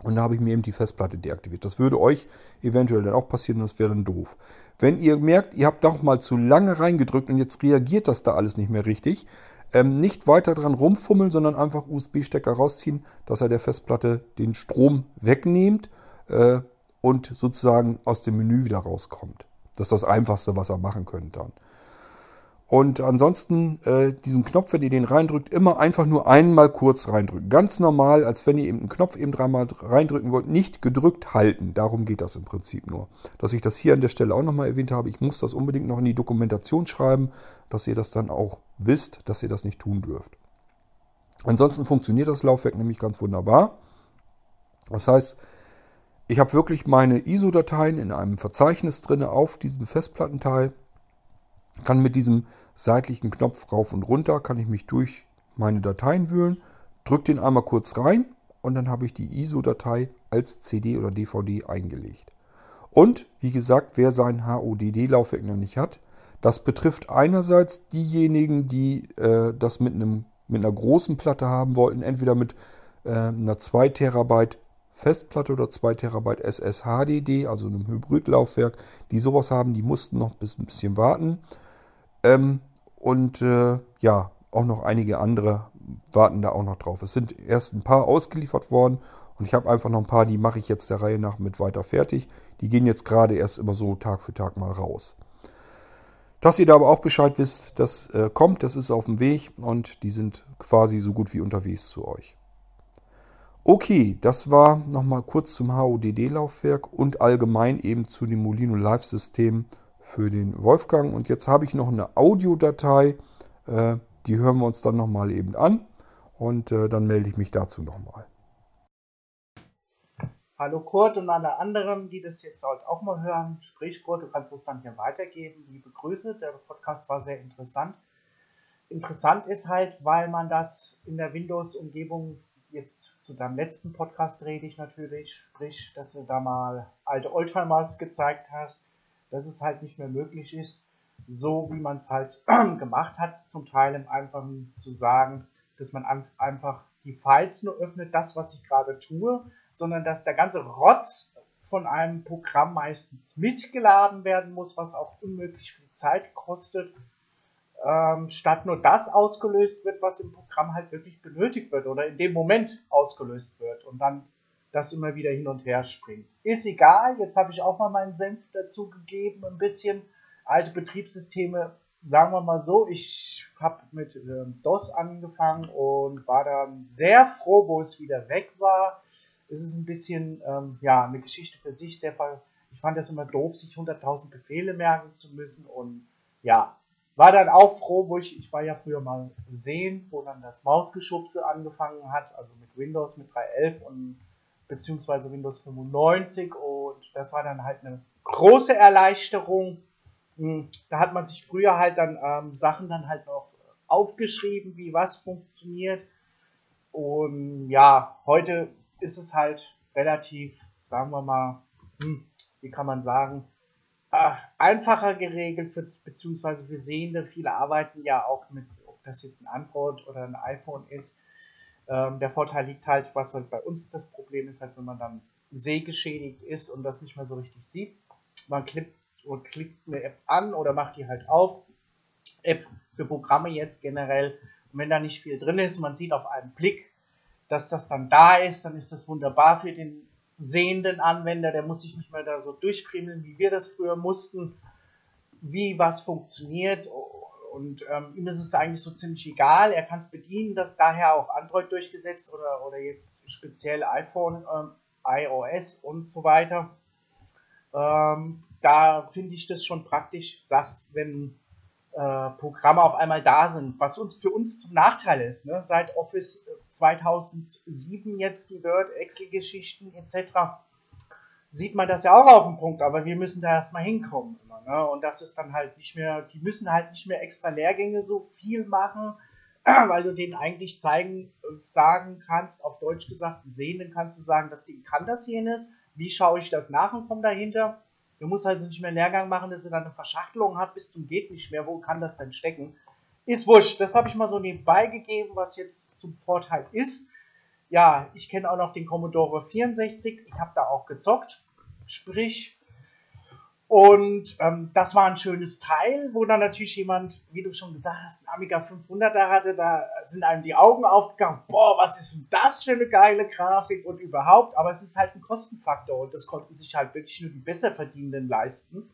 Und da habe ich mir eben die Festplatte deaktiviert. Das würde euch eventuell dann auch passieren das wäre dann doof. Wenn ihr merkt, ihr habt doch mal zu lange reingedrückt und jetzt reagiert das da alles nicht mehr richtig, ähm, nicht weiter dran rumfummeln, sondern einfach USB-Stecker rausziehen, dass er der Festplatte den Strom wegnehmt äh, und sozusagen aus dem Menü wieder rauskommt. Das ist das Einfachste, was ihr machen könnt dann. Und ansonsten äh, diesen Knopf, wenn ihr den reindrückt, immer einfach nur einmal kurz reindrücken. Ganz normal, als wenn ihr eben einen Knopf eben dreimal reindrücken wollt, nicht gedrückt halten. Darum geht das im Prinzip nur. Dass ich das hier an der Stelle auch nochmal erwähnt habe, ich muss das unbedingt noch in die Dokumentation schreiben, dass ihr das dann auch wisst, dass ihr das nicht tun dürft. Ansonsten funktioniert das Laufwerk nämlich ganz wunderbar. Das heißt, ich habe wirklich meine ISO-Dateien in einem Verzeichnis drin auf diesem Festplattenteil kann mit diesem seitlichen Knopf rauf und runter, kann ich mich durch meine Dateien wühlen, drücke den einmal kurz rein und dann habe ich die ISO-Datei als CD oder DVD eingelegt. Und wie gesagt, wer sein HODD-Laufwerk noch nicht hat, das betrifft einerseits diejenigen, die äh, das mit, einem, mit einer großen Platte haben wollten, entweder mit äh, einer 2 Terabyte Festplatte oder 2 Terabyte SSHDD, also einem Hybridlaufwerk, die sowas haben, die mussten noch ein bisschen warten. Ähm, und äh, ja, auch noch einige andere warten da auch noch drauf. Es sind erst ein paar ausgeliefert worden und ich habe einfach noch ein paar, die mache ich jetzt der Reihe nach mit weiter fertig. Die gehen jetzt gerade erst immer so Tag für Tag mal raus. Dass ihr da aber auch Bescheid wisst, das äh, kommt, das ist auf dem Weg und die sind quasi so gut wie unterwegs zu euch. Okay, das war nochmal kurz zum HODD-Laufwerk und allgemein eben zu dem Molino Live-System für den Wolfgang. Und jetzt habe ich noch eine Audiodatei, äh, die hören wir uns dann nochmal eben an und äh, dann melde ich mich dazu nochmal. Hallo Kurt und alle anderen, die das jetzt halt auch mal hören. Sprich Kurt, du kannst es dann hier weitergeben. Liebe Grüße, der Podcast war sehr interessant. Interessant ist halt, weil man das in der Windows-Umgebung jetzt zu deinem letzten Podcast rede ich natürlich, sprich, dass du da mal alte Oldtimers gezeigt hast, dass es halt nicht mehr möglich ist, so wie man es halt [CLEARS THROAT] gemacht hat, zum Teil im Einfachen zu sagen, dass man einfach die Files nur öffnet, das, was ich gerade tue, sondern dass der ganze Rotz von einem Programm meistens mitgeladen werden muss, was auch unmöglich viel Zeit kostet ähm, statt nur das ausgelöst wird, was im Programm halt wirklich benötigt wird oder in dem Moment ausgelöst wird. Und dann das immer wieder hin und her springt. Ist egal, jetzt habe ich auch mal meinen Senf dazu gegeben, ein bisschen. Alte Betriebssysteme, sagen wir mal so, ich habe mit äh, DOS angefangen und war dann sehr froh, wo es wieder weg war. Es ist ein bisschen, ähm, ja, eine Geschichte für sich. Sehr, ich fand das immer doof, sich 100.000 Befehle merken zu müssen und ja, war dann auch froh, wo ich, ich war ja früher mal sehen, wo dann das Mausgeschubse angefangen hat, also mit Windows, mit 3.11 und beziehungsweise Windows 95 und das war dann halt eine große Erleichterung. Hm, da hat man sich früher halt dann ähm, Sachen dann halt noch aufgeschrieben, wie was funktioniert. Und ja, heute ist es halt relativ, sagen wir mal, hm, wie kann man sagen, äh, einfacher geregelt, für, beziehungsweise für Sehende. Viele arbeiten ja auch mit, ob das jetzt ein Android oder ein iPhone ist. Ähm, der Vorteil liegt halt, was halt bei uns das Problem ist, halt, wenn man dann sehgeschädigt ist und das nicht mehr so richtig sieht. Man klickt, und klickt eine App an oder macht die halt auf. App für Programme jetzt generell. Und wenn da nicht viel drin ist, man sieht auf einen Blick, dass das dann da ist, dann ist das wunderbar für den sehenden Anwender, der muss sich nicht mehr da so durchfriemeln, wie wir das früher mussten, wie was funktioniert. Und ähm, ihm ist es eigentlich so ziemlich egal. Er kann es bedienen, dass daher auch Android durchgesetzt oder, oder jetzt speziell iPhone, ähm, iOS und so weiter. Ähm, da finde ich das schon praktisch, sagst, wenn äh, Programme auf einmal da sind, was uns für uns zum Nachteil ist. Ne? Seit Office 2007 jetzt die Word, Excel-Geschichten etc. sieht man das ja auch auf dem Punkt, aber wir müssen da erstmal hinkommen. Immer, ne? Und das ist dann halt nicht mehr, die müssen halt nicht mehr extra Lehrgänge so viel machen, [CLEARS THROAT] weil du denen eigentlich zeigen, sagen kannst, auf Deutsch gesagt, Sehenden kannst du sagen, das Ding kann das jenes, wie schaue ich das nach und komme dahinter. Du musst also nicht mehr einen Lehrgang machen, dass er dann eine Verschachtelung hat bis zum geht nicht mehr. Wo kann das denn stecken? Ist wurscht. Das habe ich mal so nebenbei gegeben, was jetzt zum Vorteil ist. Ja, ich kenne auch noch den Commodore 64. Ich habe da auch gezockt. Sprich, und ähm, das war ein schönes Teil, wo dann natürlich jemand, wie du schon gesagt hast, ein Amiga 500er hatte, da sind einem die Augen aufgegangen, boah, was ist denn das für eine geile Grafik und überhaupt, aber es ist halt ein Kostenfaktor und das konnten sich halt wirklich nur die Besserverdienenden leisten.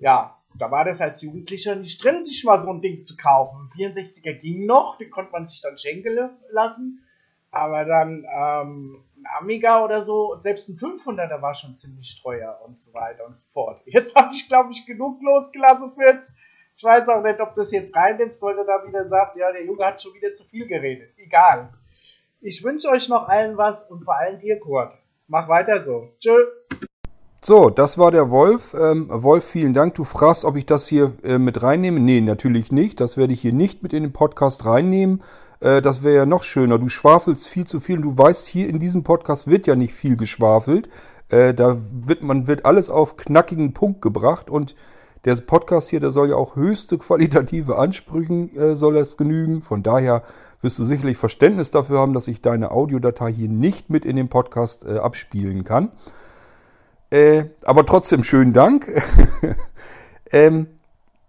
Ja, da war das als Jugendlicher nicht drin, sich mal so ein Ding zu kaufen. 64er ging noch, den konnte man sich dann schenken lassen, aber dann ähm, ein Amiga oder so und selbst ein 500er war schon ziemlich teuer und so weiter und so fort. Jetzt [LAUGHS] habe ich, glaube ich, genug losgelassen für jetzt. Ich weiß auch nicht, ob das jetzt reinnimmst, weil du da wieder sagst, ja, der Junge hat schon wieder zu viel geredet. Egal. Ich wünsche euch noch allen was und vor allem dir, Kurt. Mach weiter so. Tschö. So, das war der Wolf. Ähm, Wolf, vielen Dank. Du fragst, ob ich das hier äh, mit reinnehme. Nee, natürlich nicht. Das werde ich hier nicht mit in den Podcast reinnehmen. Äh, das wäre ja noch schöner. Du schwafelst viel zu viel und du weißt, hier in diesem Podcast wird ja nicht viel geschwafelt. Äh, da wird man wird alles auf knackigen Punkt gebracht und der Podcast hier, der soll ja auch höchste qualitative Ansprüchen äh, soll es genügen. Von daher wirst du sicherlich Verständnis dafür haben, dass ich deine Audiodatei hier nicht mit in den Podcast äh, abspielen kann. Äh, aber trotzdem schönen Dank. [LAUGHS] ähm,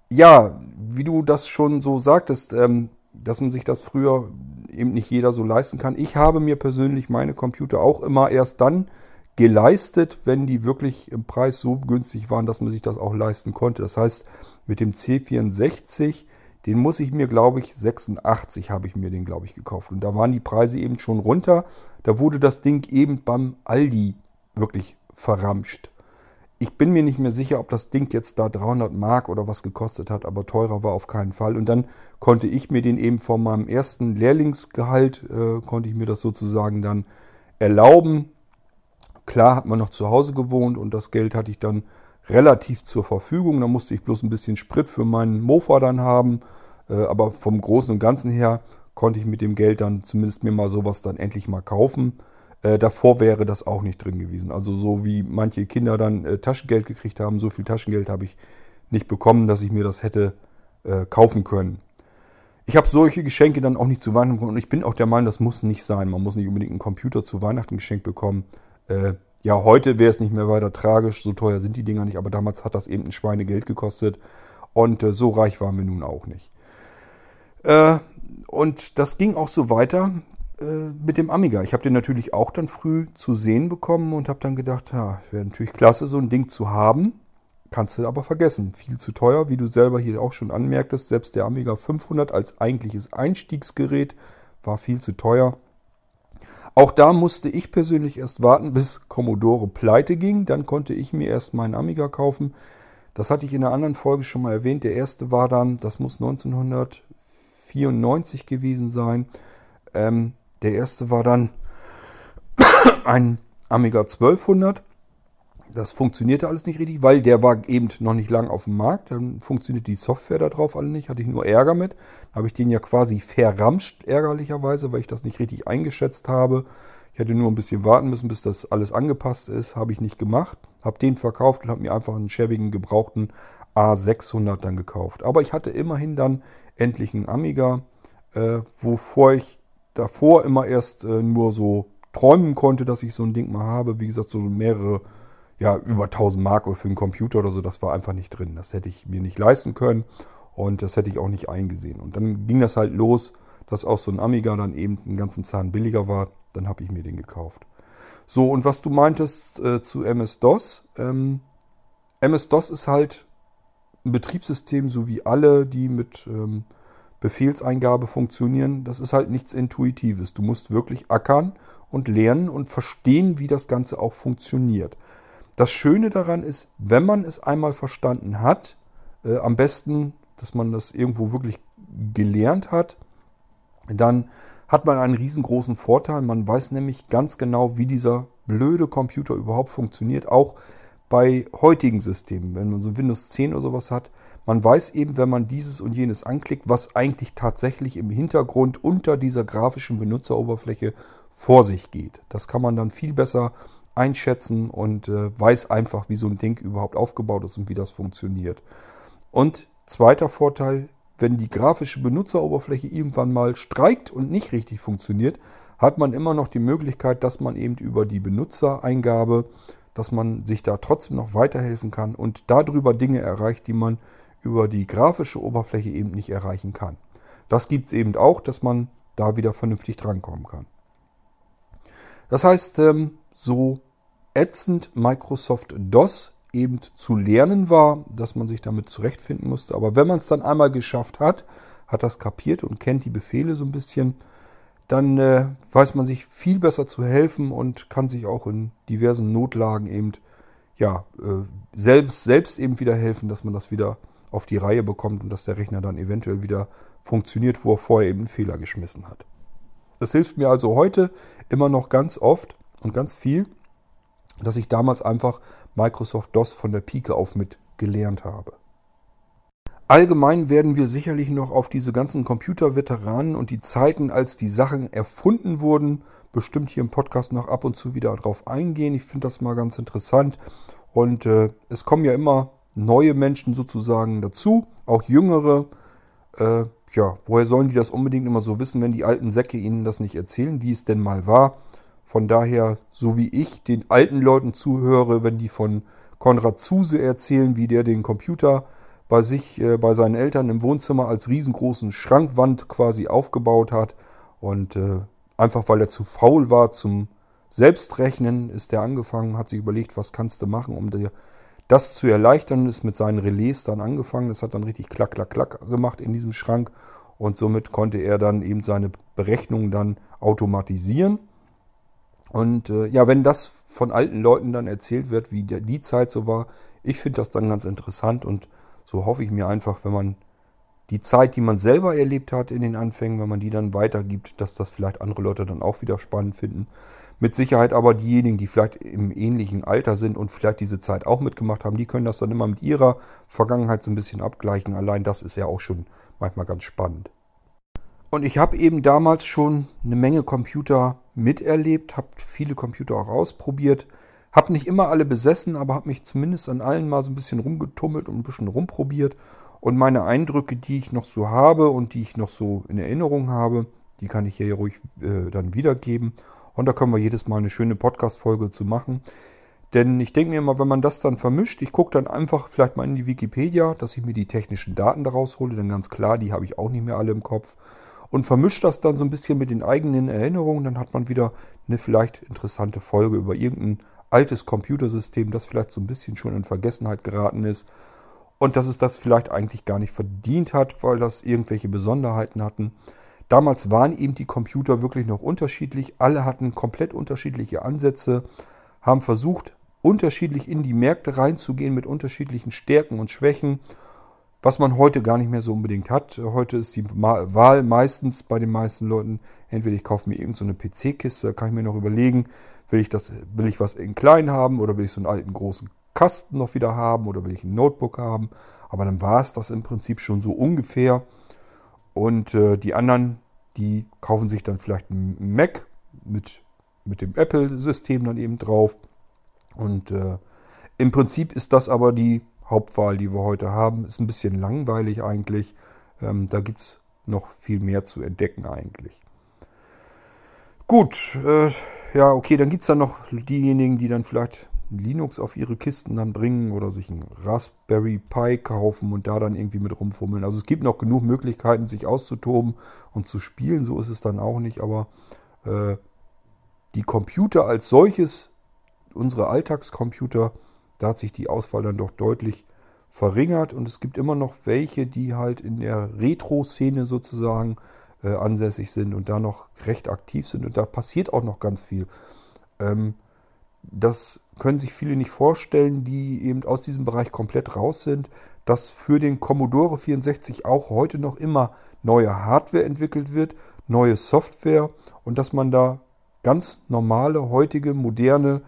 ja, wie du das schon so sagtest, ähm, dass man sich das früher eben nicht jeder so leisten kann. Ich habe mir persönlich meine Computer auch immer erst dann geleistet, wenn die wirklich im Preis so günstig waren, dass man sich das auch leisten konnte. Das heißt, mit dem C64, den muss ich mir, glaube ich, 86 habe ich mir den, glaube ich, gekauft. Und da waren die Preise eben schon runter. Da wurde das Ding eben beim Aldi wirklich verramscht. Ich bin mir nicht mehr sicher, ob das Ding jetzt da 300 Mark oder was gekostet hat, aber teurer war auf keinen Fall. Und dann konnte ich mir den eben von meinem ersten Lehrlingsgehalt, äh, konnte ich mir das sozusagen dann erlauben. klar hat man noch zu Hause gewohnt und das Geld hatte ich dann relativ zur Verfügung. Da musste ich bloß ein bisschen Sprit für meinen Mofa dann haben. Äh, aber vom Großen und Ganzen her konnte ich mit dem Geld dann zumindest mir mal sowas dann endlich mal kaufen. Äh, davor wäre das auch nicht drin gewesen. Also so wie manche Kinder dann äh, Taschengeld gekriegt haben, so viel Taschengeld habe ich nicht bekommen, dass ich mir das hätte äh, kaufen können. Ich habe solche Geschenke dann auch nicht zu Weihnachten bekommen und ich bin auch der Meinung, das muss nicht sein. Man muss nicht unbedingt einen Computer zu Weihnachten geschenkt bekommen. Äh, ja, heute wäre es nicht mehr weiter tragisch, so teuer sind die Dinger nicht, aber damals hat das eben ein Schweinegeld gekostet und äh, so reich waren wir nun auch nicht. Äh, und das ging auch so weiter äh, mit dem Amiga. Ich habe den natürlich auch dann früh zu sehen bekommen und habe dann gedacht, ja, wäre natürlich klasse, so ein Ding zu haben. Kannst du aber vergessen. Viel zu teuer, wie du selber hier auch schon anmerktest. Selbst der Amiga 500 als eigentliches Einstiegsgerät war viel zu teuer. Auch da musste ich persönlich erst warten, bis Commodore pleite ging. Dann konnte ich mir erst meinen Amiga kaufen. Das hatte ich in einer anderen Folge schon mal erwähnt. Der erste war dann, das muss 1994 gewesen sein. Ähm, der erste war dann [COUGHS] ein Amiga 1200. Das funktionierte alles nicht richtig, weil der war eben noch nicht lang auf dem Markt. Dann funktioniert die Software da drauf alle nicht. Hatte ich nur Ärger mit. Habe ich den ja quasi verramscht, ärgerlicherweise, weil ich das nicht richtig eingeschätzt habe. Ich hätte nur ein bisschen warten müssen, bis das alles angepasst ist. Habe ich nicht gemacht. Habe den verkauft und habe mir einfach einen schäbigen, gebrauchten A600 dann gekauft. Aber ich hatte immerhin dann endlich einen Amiga, äh, wovor ich davor immer erst äh, nur so träumen konnte, dass ich so ein Ding mal habe. Wie gesagt, so mehrere ja, über 1000 Mark für einen Computer oder so, das war einfach nicht drin. Das hätte ich mir nicht leisten können und das hätte ich auch nicht eingesehen. Und dann ging das halt los, dass auch so ein Amiga dann eben einen ganzen Zahn billiger war. Dann habe ich mir den gekauft. So, und was du meintest äh, zu MS-DOS. Ähm, MS-DOS ist halt ein Betriebssystem, so wie alle, die mit ähm, Befehlseingabe funktionieren. Das ist halt nichts Intuitives. Du musst wirklich ackern und lernen und verstehen, wie das Ganze auch funktioniert. Das Schöne daran ist, wenn man es einmal verstanden hat, äh, am besten, dass man das irgendwo wirklich gelernt hat, dann hat man einen riesengroßen Vorteil. Man weiß nämlich ganz genau, wie dieser blöde Computer überhaupt funktioniert. Auch bei heutigen Systemen, wenn man so Windows 10 oder sowas hat, man weiß eben, wenn man dieses und jenes anklickt, was eigentlich tatsächlich im Hintergrund unter dieser grafischen Benutzeroberfläche vor sich geht. Das kann man dann viel besser einschätzen und äh, weiß einfach, wie so ein Ding überhaupt aufgebaut ist und wie das funktioniert. Und zweiter Vorteil, wenn die grafische Benutzeroberfläche irgendwann mal streikt und nicht richtig funktioniert, hat man immer noch die Möglichkeit, dass man eben über die Benutzereingabe, dass man sich da trotzdem noch weiterhelfen kann und darüber Dinge erreicht, die man über die grafische Oberfläche eben nicht erreichen kann. Das gibt es eben auch, dass man da wieder vernünftig drankommen kann. Das heißt, ähm, so ätzend Microsoft DOS eben zu lernen war, dass man sich damit zurechtfinden musste. Aber wenn man es dann einmal geschafft hat, hat das kapiert und kennt die Befehle so ein bisschen, dann äh, weiß man sich viel besser zu helfen und kann sich auch in diversen Notlagen eben ja, äh, selbst, selbst eben wieder helfen, dass man das wieder auf die Reihe bekommt und dass der Rechner dann eventuell wieder funktioniert, wo er vorher eben einen Fehler geschmissen hat. Das hilft mir also heute immer noch ganz oft und ganz viel, dass ich damals einfach Microsoft DOS von der Pike auf mit gelernt habe. Allgemein werden wir sicherlich noch auf diese ganzen Computerveteranen und die Zeiten, als die Sachen erfunden wurden, bestimmt hier im Podcast noch ab und zu wieder drauf eingehen. Ich finde das mal ganz interessant. Und äh, es kommen ja immer neue Menschen sozusagen dazu, auch jüngere. Äh, ja, woher sollen die das unbedingt immer so wissen, wenn die alten Säcke ihnen das nicht erzählen, wie es denn mal war? Von daher, so wie ich den alten Leuten zuhöre, wenn die von Konrad Zuse erzählen, wie der den Computer bei sich, äh, bei seinen Eltern im Wohnzimmer als riesengroßen Schrankwand quasi aufgebaut hat. Und äh, einfach weil er zu faul war zum Selbstrechnen, ist er angefangen, hat sich überlegt, was kannst du machen, um dir das zu erleichtern, ist mit seinen Relais dann angefangen. Das hat dann richtig klack, klack, klack gemacht in diesem Schrank. Und somit konnte er dann eben seine Berechnungen dann automatisieren. Und äh, ja, wenn das von alten Leuten dann erzählt wird, wie der, die Zeit so war, ich finde das dann ganz interessant und so hoffe ich mir einfach, wenn man die Zeit, die man selber erlebt hat in den Anfängen, wenn man die dann weitergibt, dass das vielleicht andere Leute dann auch wieder spannend finden. Mit Sicherheit aber diejenigen, die vielleicht im ähnlichen Alter sind und vielleicht diese Zeit auch mitgemacht haben, die können das dann immer mit ihrer Vergangenheit so ein bisschen abgleichen. Allein das ist ja auch schon manchmal ganz spannend. Und ich habe eben damals schon eine Menge Computer miterlebt, habe viele Computer auch ausprobiert, habe nicht immer alle besessen, aber habe mich zumindest an allen mal so ein bisschen rumgetummelt und ein bisschen rumprobiert. Und meine Eindrücke, die ich noch so habe und die ich noch so in Erinnerung habe, die kann ich hier ruhig äh, dann wiedergeben. Und da können wir jedes Mal eine schöne Podcast-Folge zu machen. Denn ich denke mir immer, wenn man das dann vermischt, ich gucke dann einfach vielleicht mal in die Wikipedia, dass ich mir die technischen Daten daraus hole, denn ganz klar, die habe ich auch nicht mehr alle im Kopf und vermischt das dann so ein bisschen mit den eigenen Erinnerungen, dann hat man wieder eine vielleicht interessante Folge über irgendein altes Computersystem, das vielleicht so ein bisschen schon in Vergessenheit geraten ist und dass es das vielleicht eigentlich gar nicht verdient hat, weil das irgendwelche Besonderheiten hatten. Damals waren eben die Computer wirklich noch unterschiedlich, alle hatten komplett unterschiedliche Ansätze, haben versucht, unterschiedlich in die Märkte reinzugehen mit unterschiedlichen Stärken und Schwächen was man heute gar nicht mehr so unbedingt hat. Heute ist die Wahl meistens bei den meisten Leuten, entweder ich kaufe mir irgendeine so PC-Kiste, kann ich mir noch überlegen, will ich, das, will ich was in klein haben oder will ich so einen alten großen Kasten noch wieder haben oder will ich ein Notebook haben. Aber dann war es das im Prinzip schon so ungefähr. Und äh, die anderen, die kaufen sich dann vielleicht einen Mac mit, mit dem Apple-System dann eben drauf. Und äh, im Prinzip ist das aber die Hauptwahl, die wir heute haben. Ist ein bisschen langweilig eigentlich. Ähm, da gibt es noch viel mehr zu entdecken eigentlich. Gut, äh, ja, okay, dann gibt es dann noch diejenigen, die dann vielleicht Linux auf ihre Kisten dann bringen oder sich ein Raspberry Pi kaufen und da dann irgendwie mit rumfummeln. Also es gibt noch genug Möglichkeiten, sich auszutoben und zu spielen. So ist es dann auch nicht, aber äh, die Computer als solches, unsere Alltagscomputer, da hat sich die Auswahl dann doch deutlich verringert und es gibt immer noch welche, die halt in der Retro-Szene sozusagen äh, ansässig sind und da noch recht aktiv sind und da passiert auch noch ganz viel. Ähm, das können sich viele nicht vorstellen, die eben aus diesem Bereich komplett raus sind, dass für den Commodore 64 auch heute noch immer neue Hardware entwickelt wird, neue Software und dass man da ganz normale, heutige, moderne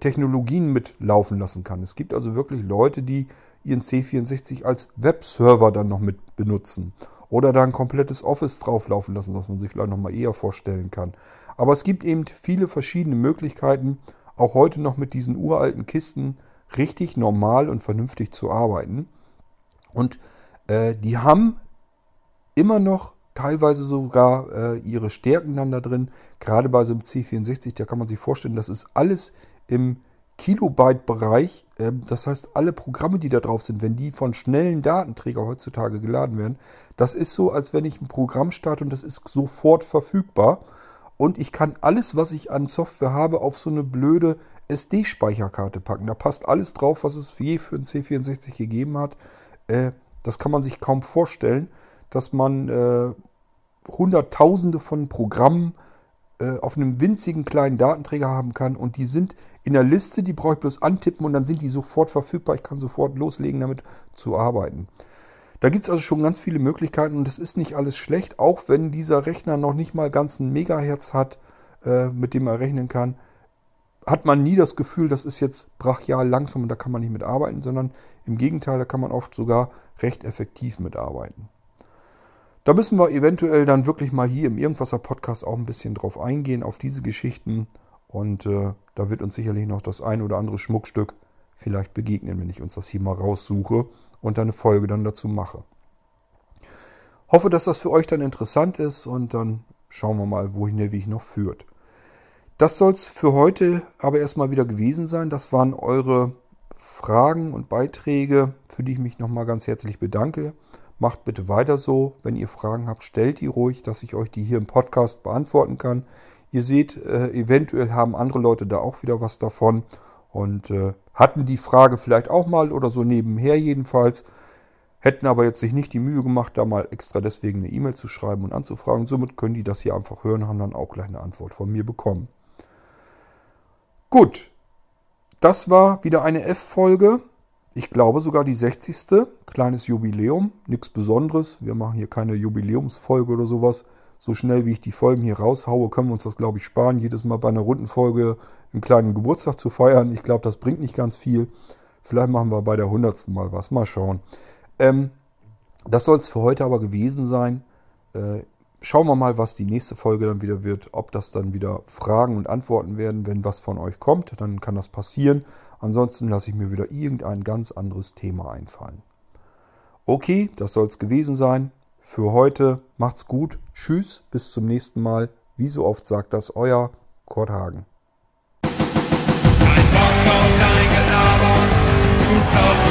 Technologien mitlaufen lassen kann. Es gibt also wirklich Leute, die ihren C64 als Webserver dann noch mit benutzen. Oder da ein komplettes Office drauflaufen lassen, was man sich vielleicht noch mal eher vorstellen kann. Aber es gibt eben viele verschiedene Möglichkeiten, auch heute noch mit diesen uralten Kisten richtig normal und vernünftig zu arbeiten. Und äh, die haben immer noch teilweise sogar äh, ihre Stärken dann da drin. Gerade bei so einem C64, da kann man sich vorstellen, das ist alles im Kilobyte-Bereich. Ähm, das heißt, alle Programme, die da drauf sind, wenn die von schnellen Datenträger heutzutage geladen werden, das ist so, als wenn ich ein Programm starte und das ist sofort verfügbar. Und ich kann alles, was ich an Software habe, auf so eine blöde SD-Speicherkarte packen. Da passt alles drauf, was es je für ein C64 gegeben hat. Äh, das kann man sich kaum vorstellen, dass man äh, Hunderttausende von Programmen äh, auf einem winzigen kleinen Datenträger haben kann und die sind in der Liste, die brauche ich bloß antippen und dann sind die sofort verfügbar. Ich kann sofort loslegen, damit zu arbeiten. Da gibt es also schon ganz viele Möglichkeiten und das ist nicht alles schlecht, auch wenn dieser Rechner noch nicht mal ganz ein Megahertz hat, äh, mit dem er rechnen kann. Hat man nie das Gefühl, das ist jetzt brachial langsam und da kann man nicht mitarbeiten, sondern im Gegenteil, da kann man oft sogar recht effektiv mitarbeiten. Da müssen wir eventuell dann wirklich mal hier im Irgendwasser Podcast auch ein bisschen drauf eingehen, auf diese Geschichten. Und äh, da wird uns sicherlich noch das ein oder andere Schmuckstück vielleicht begegnen, wenn ich uns das hier mal raussuche und eine Folge dann dazu mache. Hoffe, dass das für euch dann interessant ist und dann schauen wir mal, wohin der Weg noch führt. Das soll es für heute aber erstmal wieder gewesen sein. Das waren eure Fragen und Beiträge, für die ich mich nochmal ganz herzlich bedanke. Macht bitte weiter so. Wenn ihr Fragen habt, stellt die ruhig, dass ich euch die hier im Podcast beantworten kann. Ihr seht, äh, eventuell haben andere Leute da auch wieder was davon und äh, hatten die Frage vielleicht auch mal oder so nebenher jedenfalls, hätten aber jetzt sich nicht die Mühe gemacht, da mal extra deswegen eine E-Mail zu schreiben und anzufragen. Somit können die das hier einfach hören, haben dann auch gleich eine Antwort von mir bekommen. Gut, das war wieder eine F-Folge. Ich glaube sogar die 60. Kleines Jubiläum, nichts Besonderes. Wir machen hier keine Jubiläumsfolge oder sowas. So schnell wie ich die Folgen hier raushaue, können wir uns das, glaube ich, sparen, jedes Mal bei einer runden Folge einen kleinen Geburtstag zu feiern. Ich glaube, das bringt nicht ganz viel. Vielleicht machen wir bei der 100. mal was. Mal schauen. Ähm, das soll es für heute aber gewesen sein. Äh, schauen wir mal, was die nächste Folge dann wieder wird. Ob das dann wieder Fragen und Antworten werden. Wenn was von euch kommt, dann kann das passieren. Ansonsten lasse ich mir wieder irgendein ganz anderes Thema einfallen. Okay, das soll es gewesen sein. Für heute macht's gut. Tschüss, bis zum nächsten Mal. Wie so oft sagt das euer Kurt Hagen. Ein Bock auf dein Gelaber,